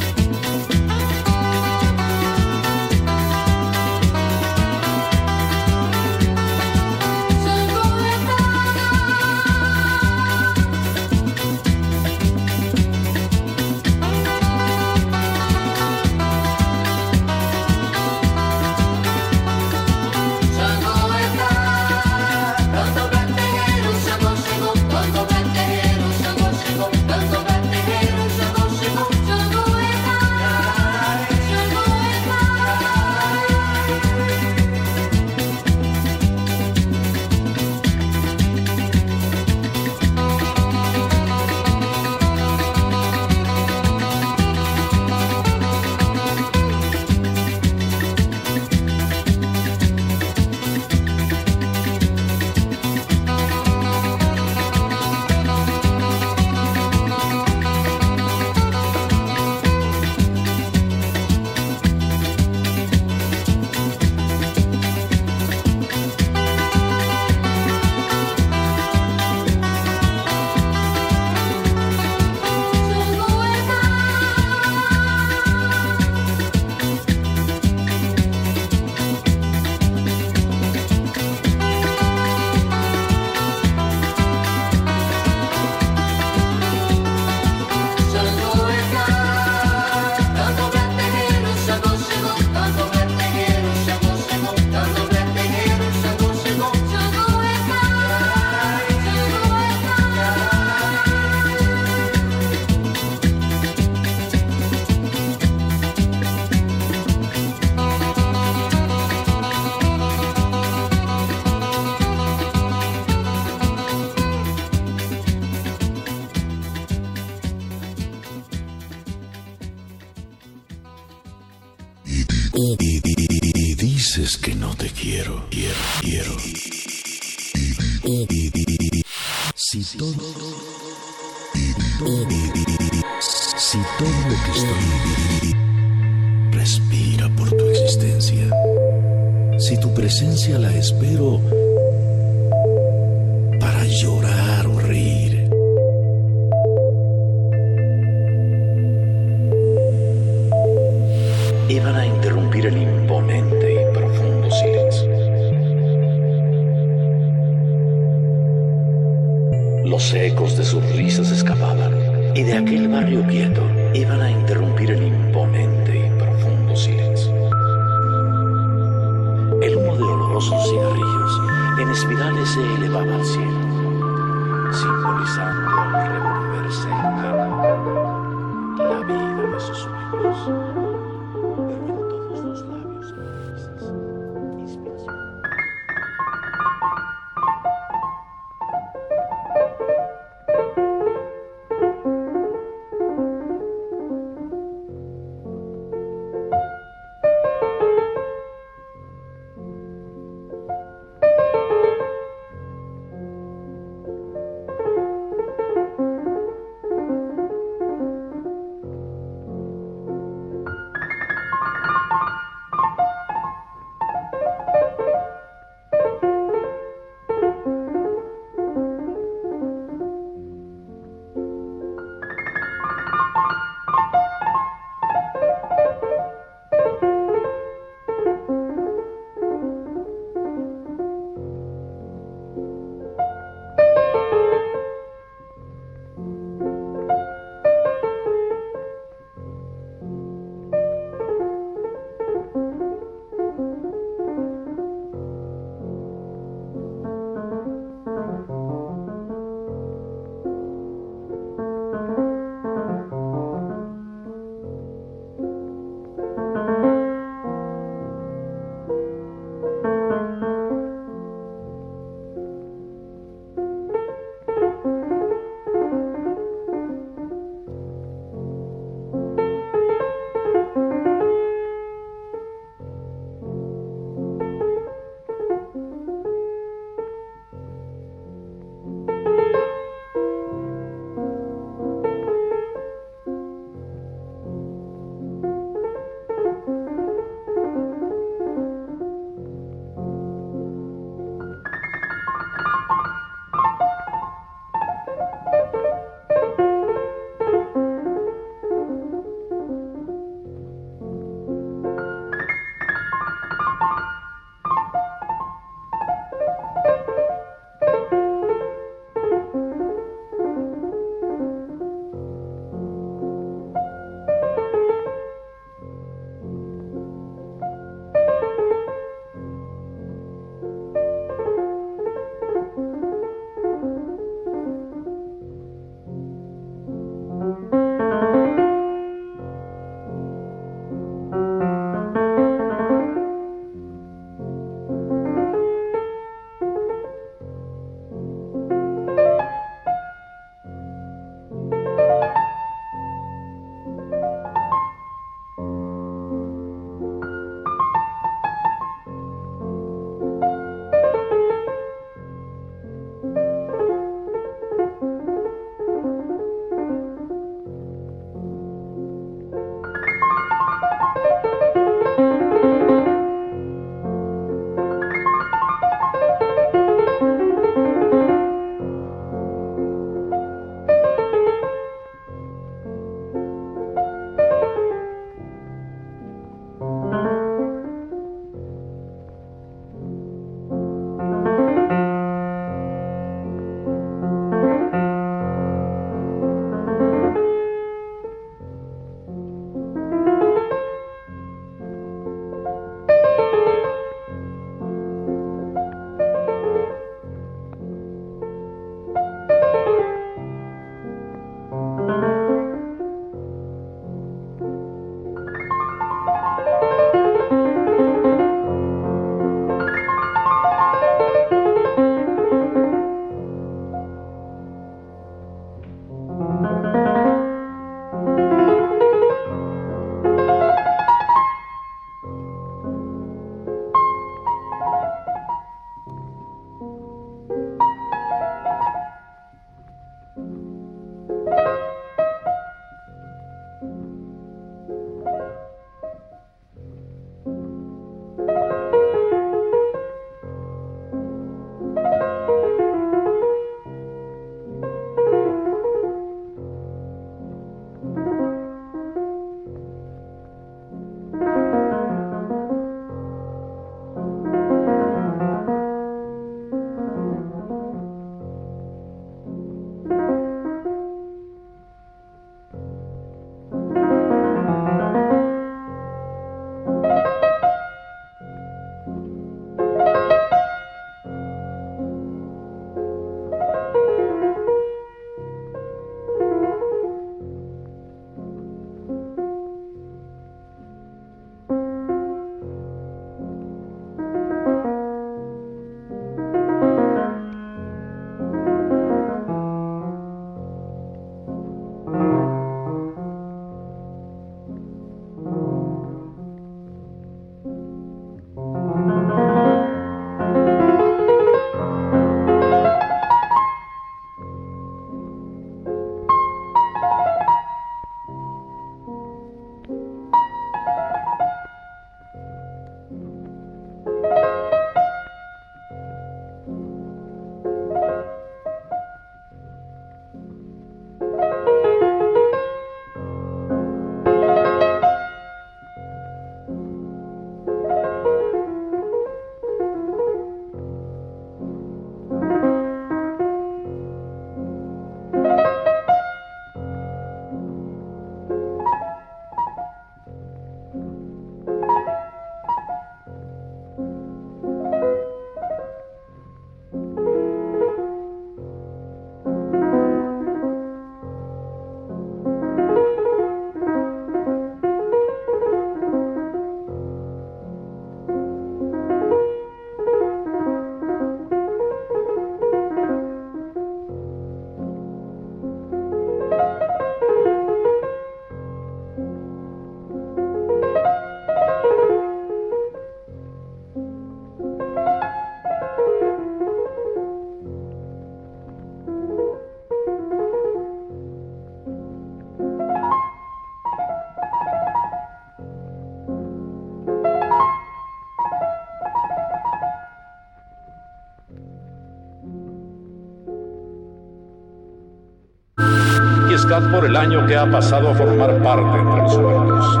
Por el año que ha pasado a formar parte entre nosotros.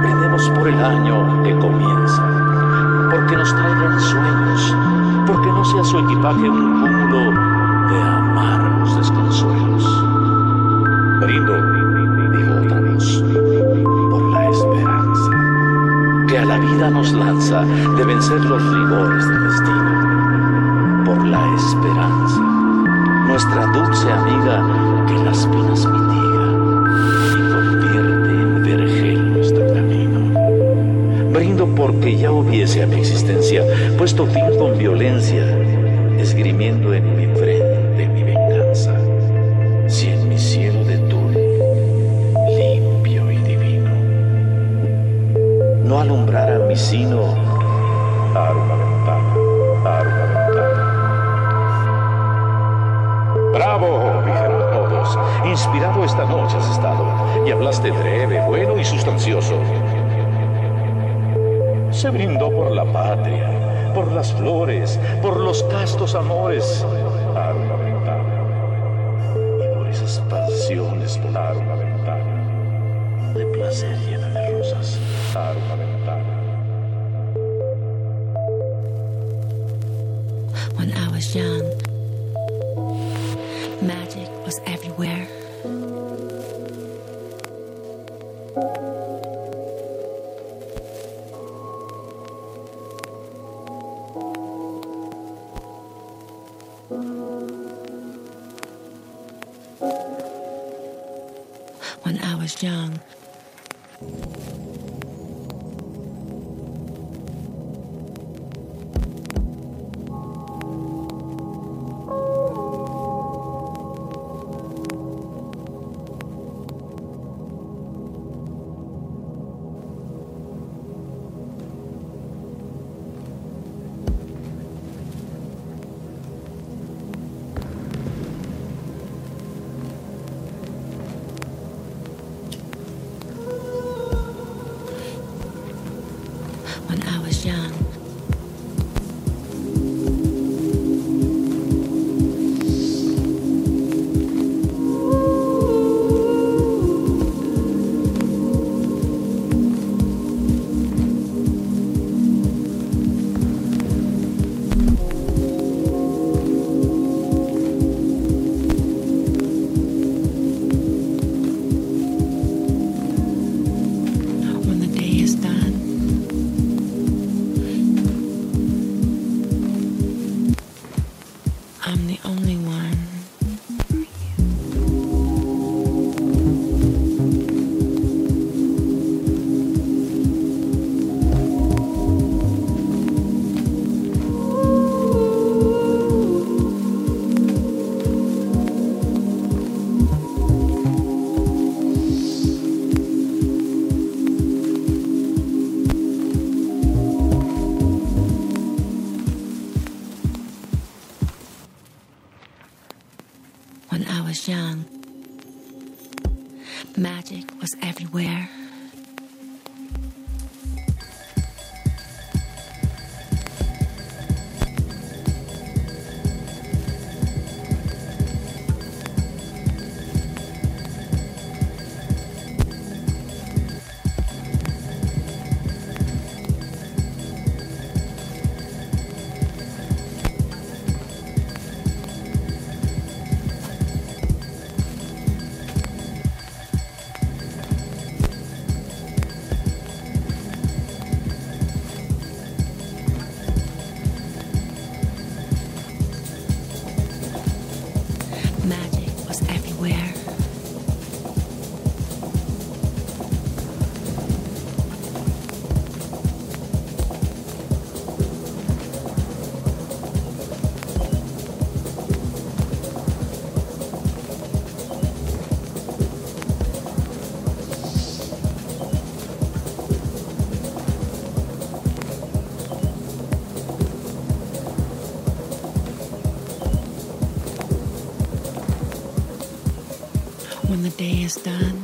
Brindemos por el año que comienza, porque nos traigan sueños, porque no sea su equipaje un cúmulo de amargos desconsuelos. Brindo, digo otra vez, por la esperanza, que a la vida nos lanza de vencer los rigores del destino, por la esperanza nuestra dulce amiga las penas mitiga y convierte en vergel nuestro camino. Brindo porque ya hubiese a mi existencia puesto fin con violencia, esgrimiendo en mi frente bueno y sustancioso. Se brindó por la patria, por las flores, por los castos amores. Ventana. Y por esas pasiones volar una ventana. De placer llena de rosas. Dar una ventana. When I was young, magic was everywhere. Day is done,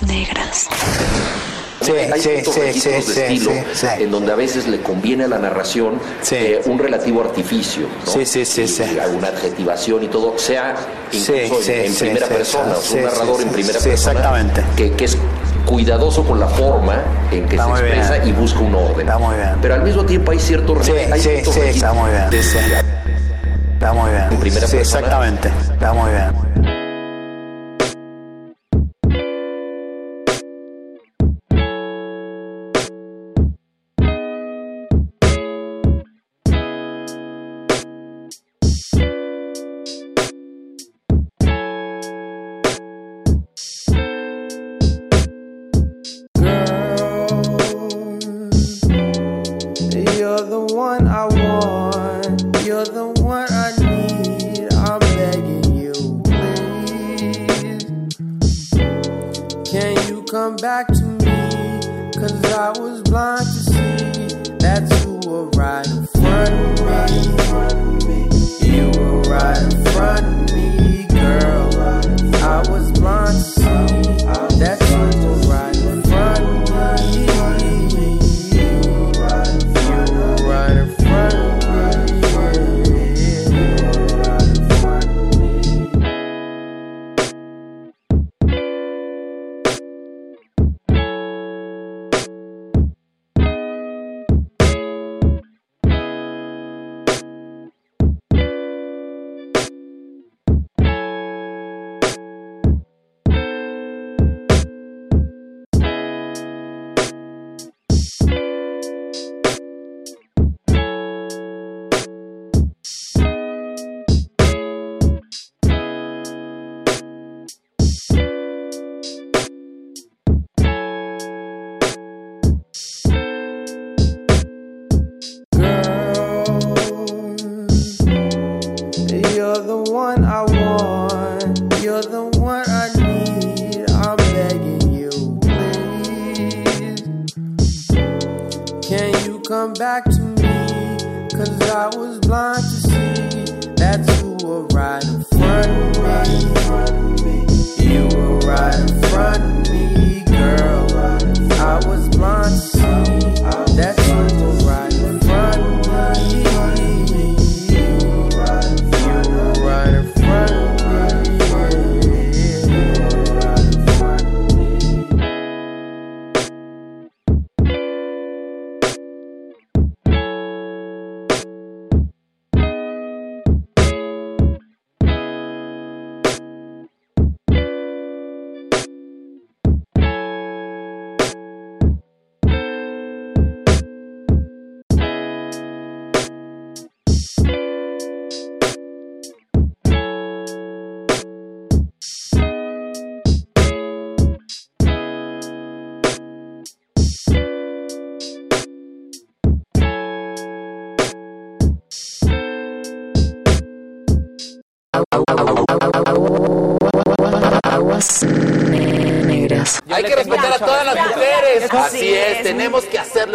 Aguas negras. Sí, Hay sí, ciertos sí, registros sí, de sí, estilo sí, sí. en donde a veces le conviene a la narración eh, un relativo artificio, ¿no? Sí, sí, sí, Y sí. alguna adjetivación y todo, sea incluso en, primera persona, sí, o sea, un narrador en primera persona exactamente. Que, que es cuidadoso con la forma en que Está se expresa bien. y busca un orden. Está muy bien. Pero al mismo tiempo hay ciertos Sí, hay sí, está muy bien. Está muy bien. En primera sí, persona. exactamente. Está muy bien.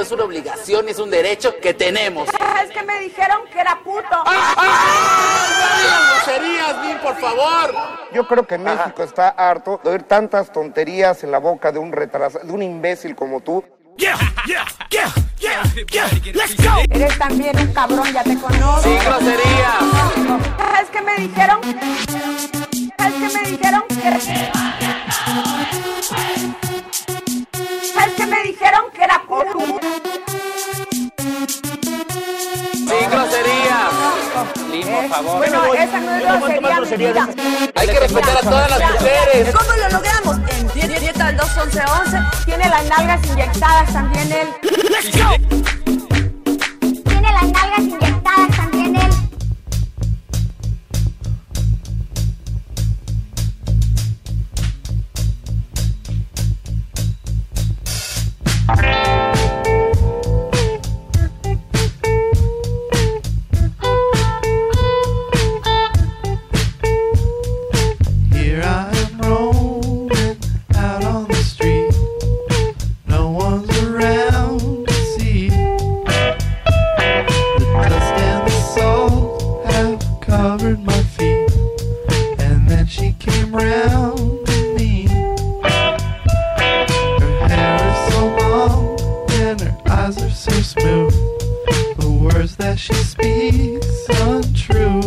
Es una obligación, es un derecho que tenemos. Es que me dijeron que era puto. groserías, Lin, por favor! Yo creo que México está harto de oír tantas tonterías en la boca de un retrasado, de un imbécil como tú. Eres también un cabrón, ya te conozco. Sí, groserías. Es que me dijeron. Es que me dijeron que. Que me dijeron que era puto. Sí, groserías. Lin, por favor. Bueno, esa no es grosería, mi vida. Hay que respetar a todas las mujeres. ¿Cómo lo logramos? En die- dieta del 21111 tiene las nalgas inyectadas también él. Tiene las nalgas inyectadas Bye. the words that she speaks untrue.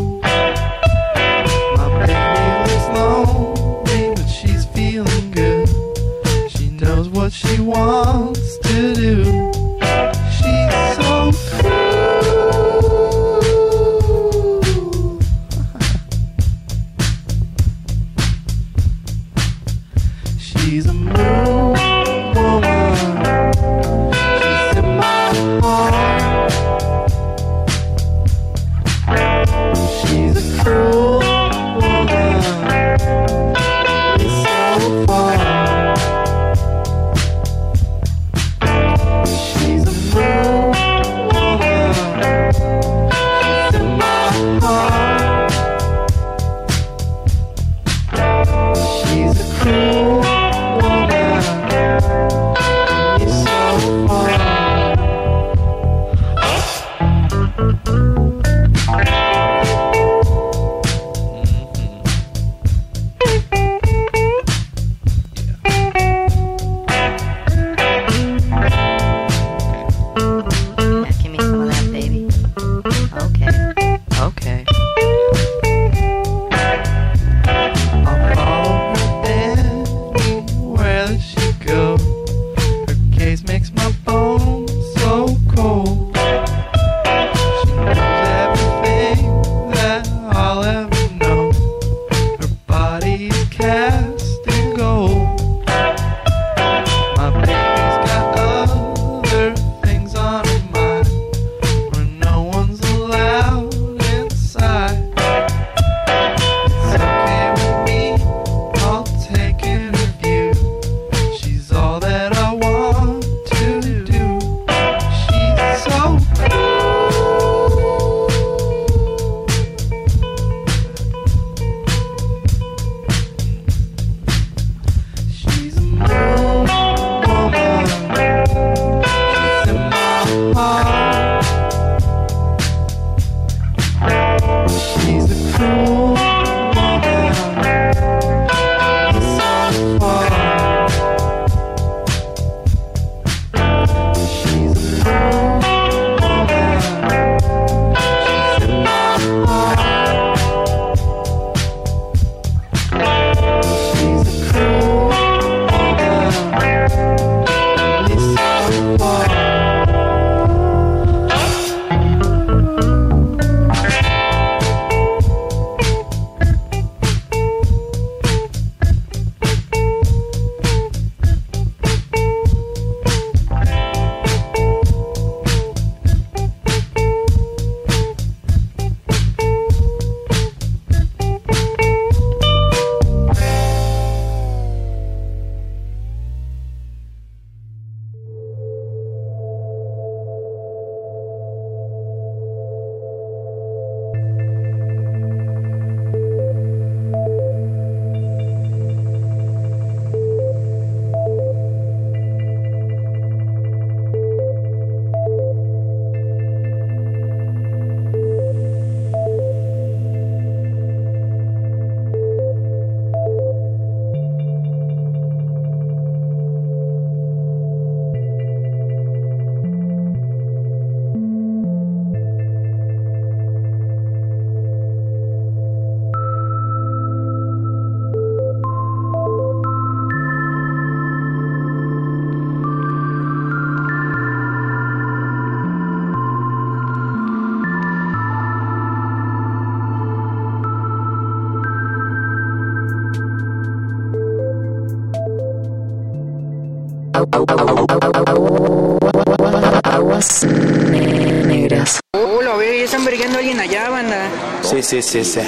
sí, sí, sí.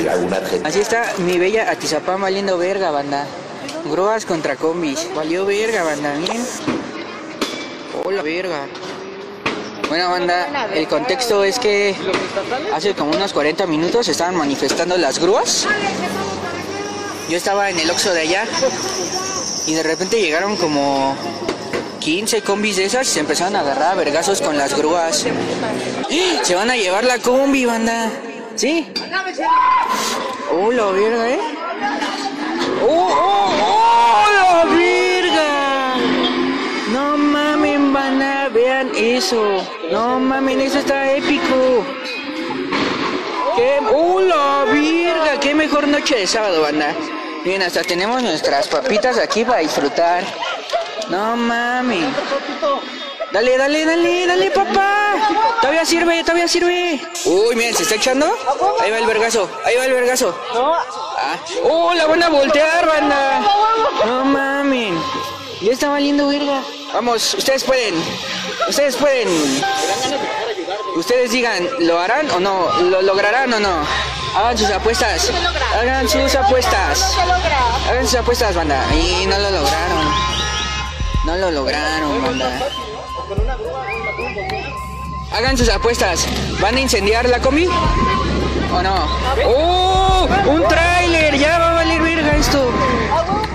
Así está mi bella Atizapán valiendo verga, banda. Grúas contra combis. Valió verga, banda, miren. Hola, verga. Bueno, banda, el contexto es que hace como unos 40 minutos estaban manifestando las grúas. Yo estaba en el Oxxo de allá y de repente llegaron como 15 combis de esas y se empezaron a agarrar a vergazos con las grúas. ¡Ah! Se van a llevar la combi, banda. ¿Sí? ¡Oh, la verga, eh! ¡Oh, oh, oh, la verga! No mamen, van a vean eso. No mamen, eso está épico. ¡Qué, oh, la ¡Qué mejor noche de sábado, banda! Bien, hasta tenemos nuestras papitas aquí para disfrutar. No mames. Dale, dale, dale, dale, papá. Todavía sirve, todavía sirve. Uy, miren, ¿se está echando? Ahí va el vergazo, ahí va el vergazo. Ah. ¡Oh, la van a voltear, banda! No mames. Ya está valiendo verga. Vamos, ustedes pueden. Ustedes pueden. Ustedes digan, ¿lo harán o no? ¿Lo lograrán o no? Hagan sus apuestas. Hagan sus apuestas. Hagan sus apuestas, banda. Y no lo lograron. No lo lograron, banda. Hagan sus apuestas. ¿Van a incendiar la combi? ¿O no? ¡Oh! ¡Un tráiler! Ya va a valer verga esto.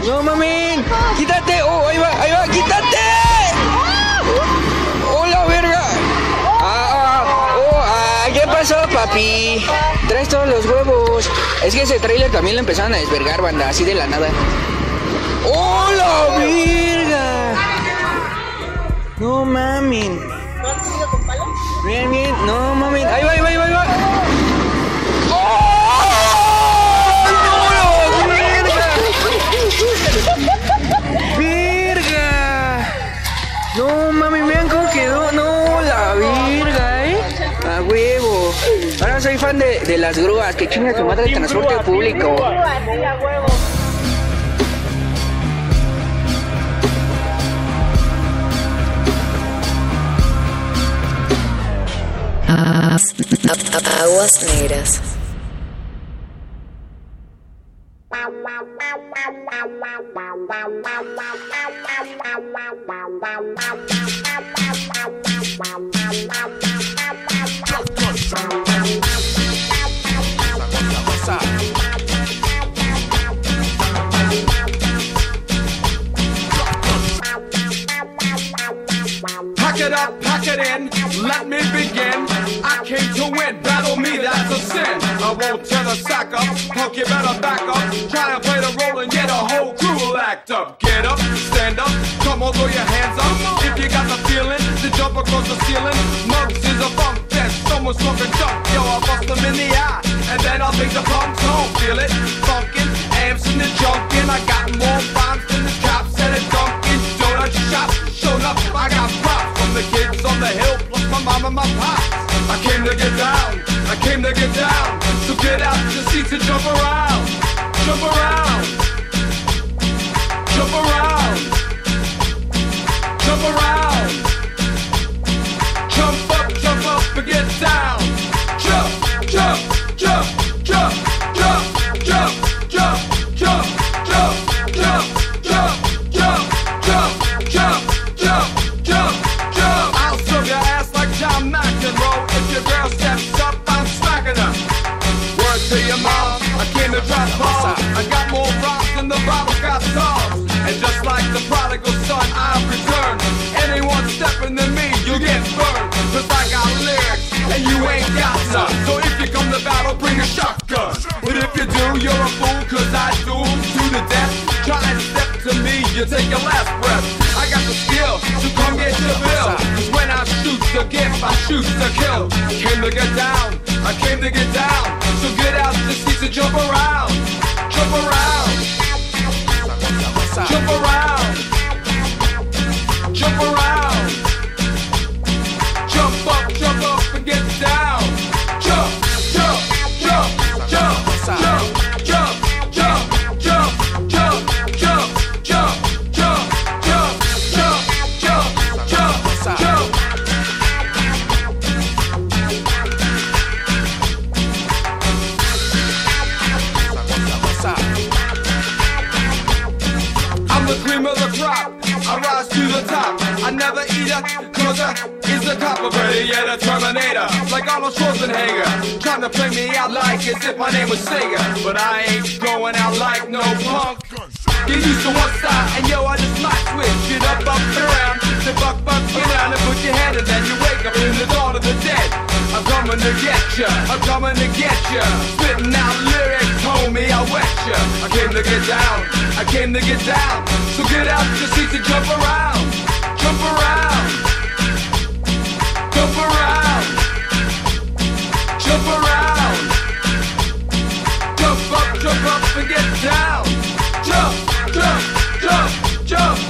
No mames. Quítate. ¡Oh! Ahí va, ahí va. ¡Quítate! ¡Oh, la verga! ¡Ah! ¡Oh! ah, ¿Qué pasó, papi? Traes todos los huevos. Es que ese tráiler también lo empezaron a desvergar, banda. Así de la nada. ¡Oh, la verga! No mames. Bien, bien. No mames. Ahí va, ahí va, ahí va. Ahí va. ¡Virga! No mami, vean cómo quedó. No, la virga, ¿eh? A huevo. Ahora soy fan de, de las grúas. Que chinga tu madre el transporte público. Aguas negras. Pack it up, pack it in, let me begin. That's a sin. I won't turn a sack up, punk, you better back up. Try and play the role and get a whole crew will act up. Get up, stand up, come on, throw your hands up. If you got the feeling to jump across the ceiling, mugs is a funk fest. Someone's smoking junk, yo, I bust them in the eye. And then I'll take the punks home, feel it, funkin', amps in the junkin'. I got more rhymes than the cops at a Dunkin' Donut shop. Showed up, I got props from the kids on the hill, plus my mom and my pop. I came to get came to get down. So get out your seats and jump around, jump around, jump around, jump around, jump up, jump up and get down. Jump, jump, jump, jump, jump, jump, drop bombs. I got more rocks than the Bible got songs. And just like the prodigal son, I've returned. Anyone stepping to me, you get burned. Cause I got lyrics, and you ain't got none. So if you come to battle, bring a shotgun. But if you do, you're a fool, cause I do to the death. Try and step to me, you take your last breath. I got the skill, so come get your bill. Gift, I shoot the kill. Came to get down, I came to get down. So get out the seats and jump around. Jump around. Jump around. Jump around. Jump a I is the copper better yet a terminator. Like Arnold Schwarzenegger. Trying to play me out like as if my name was Sega. But I ain't going out like no punk. Get used to one side and yo, I just might switch it up, up and around. The buck, buck, get down and put your head and then you wake up in the dawn of the dead. I'm coming to get ya, I'm coming to get ya. Spitting out lyrics, homie, I wet ya. I came to get down, I came to get down. So get out your seats and jump around, jump around, Jump around. Jump around. Jump up, jump up and get down. Jump, jump, jump, jump.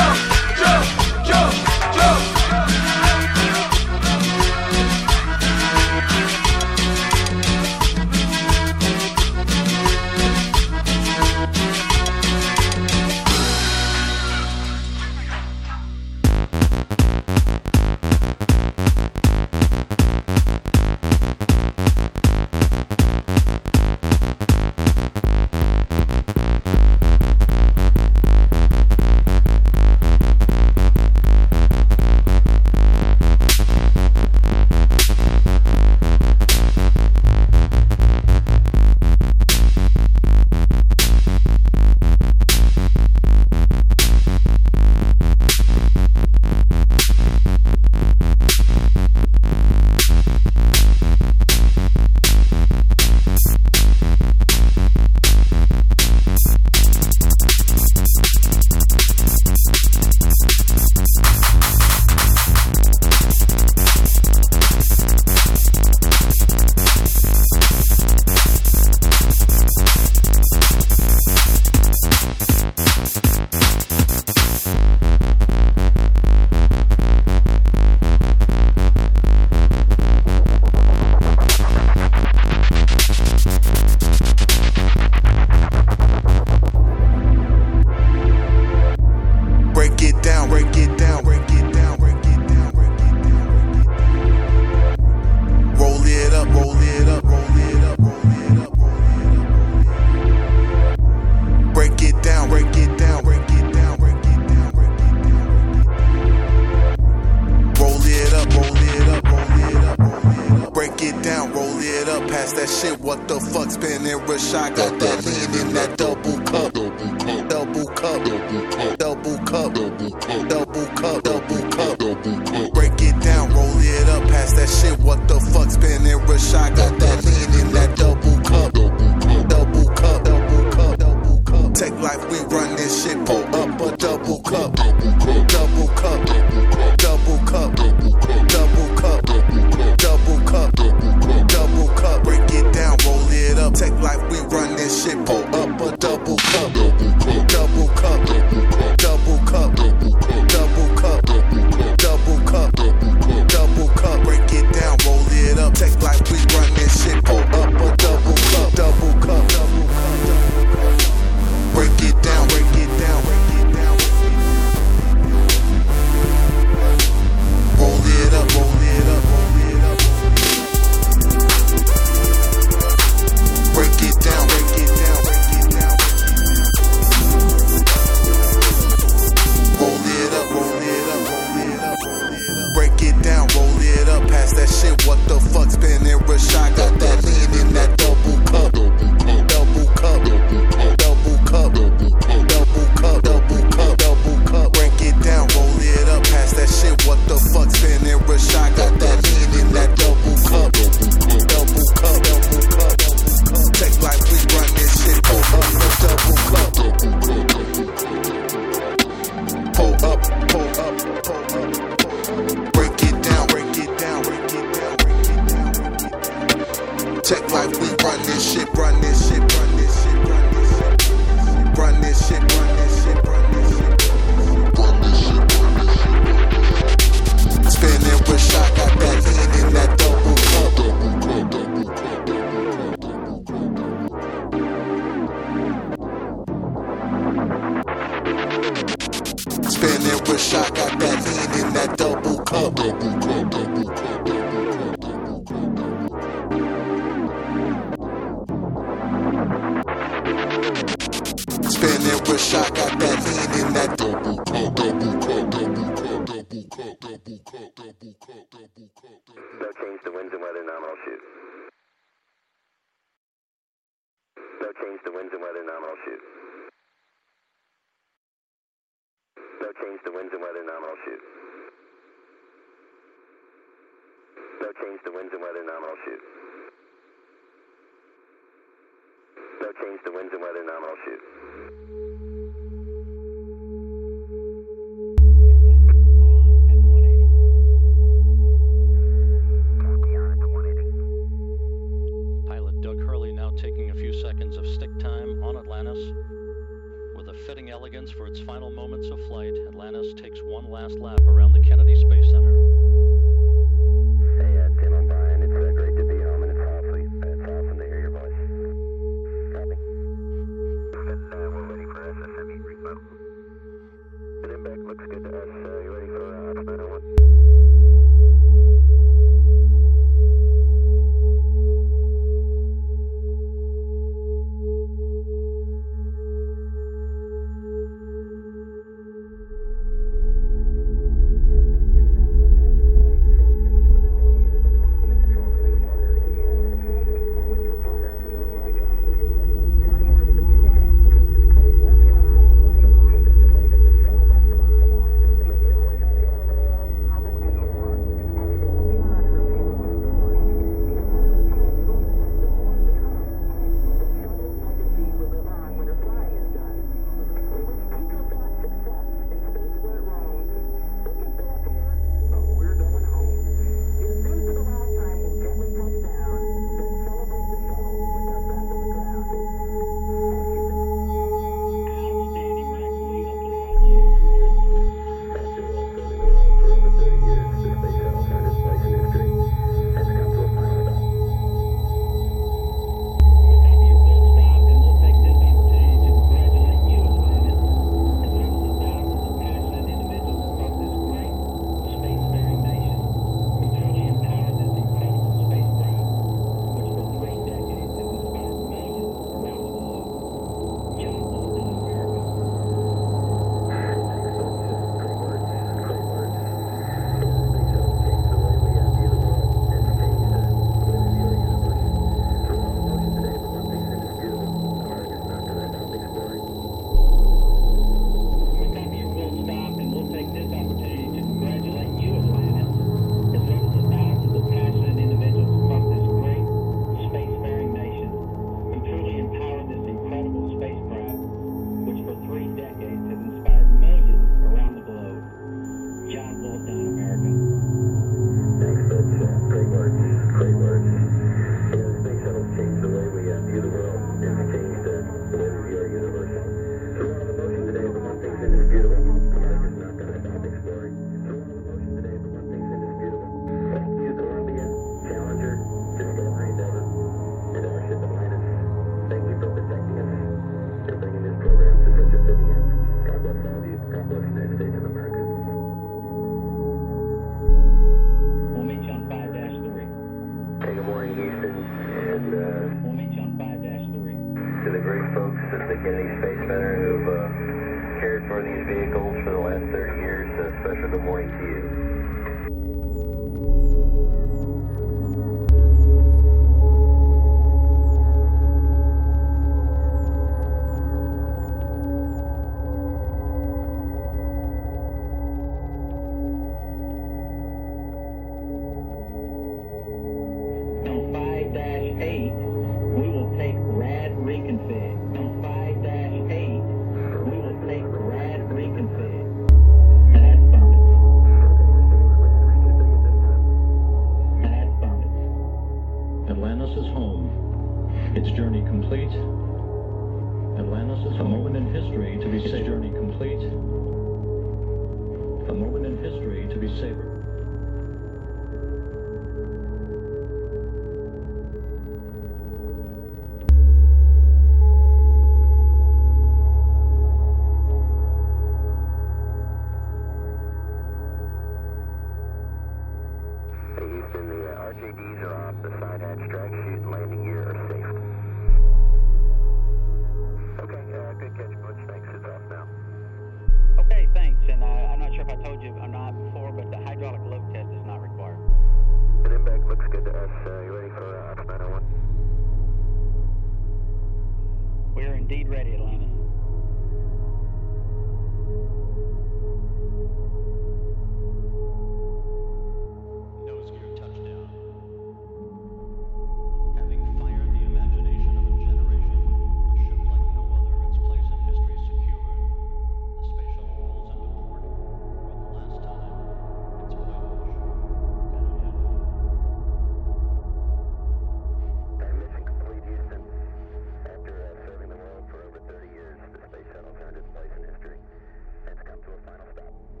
to a final stop.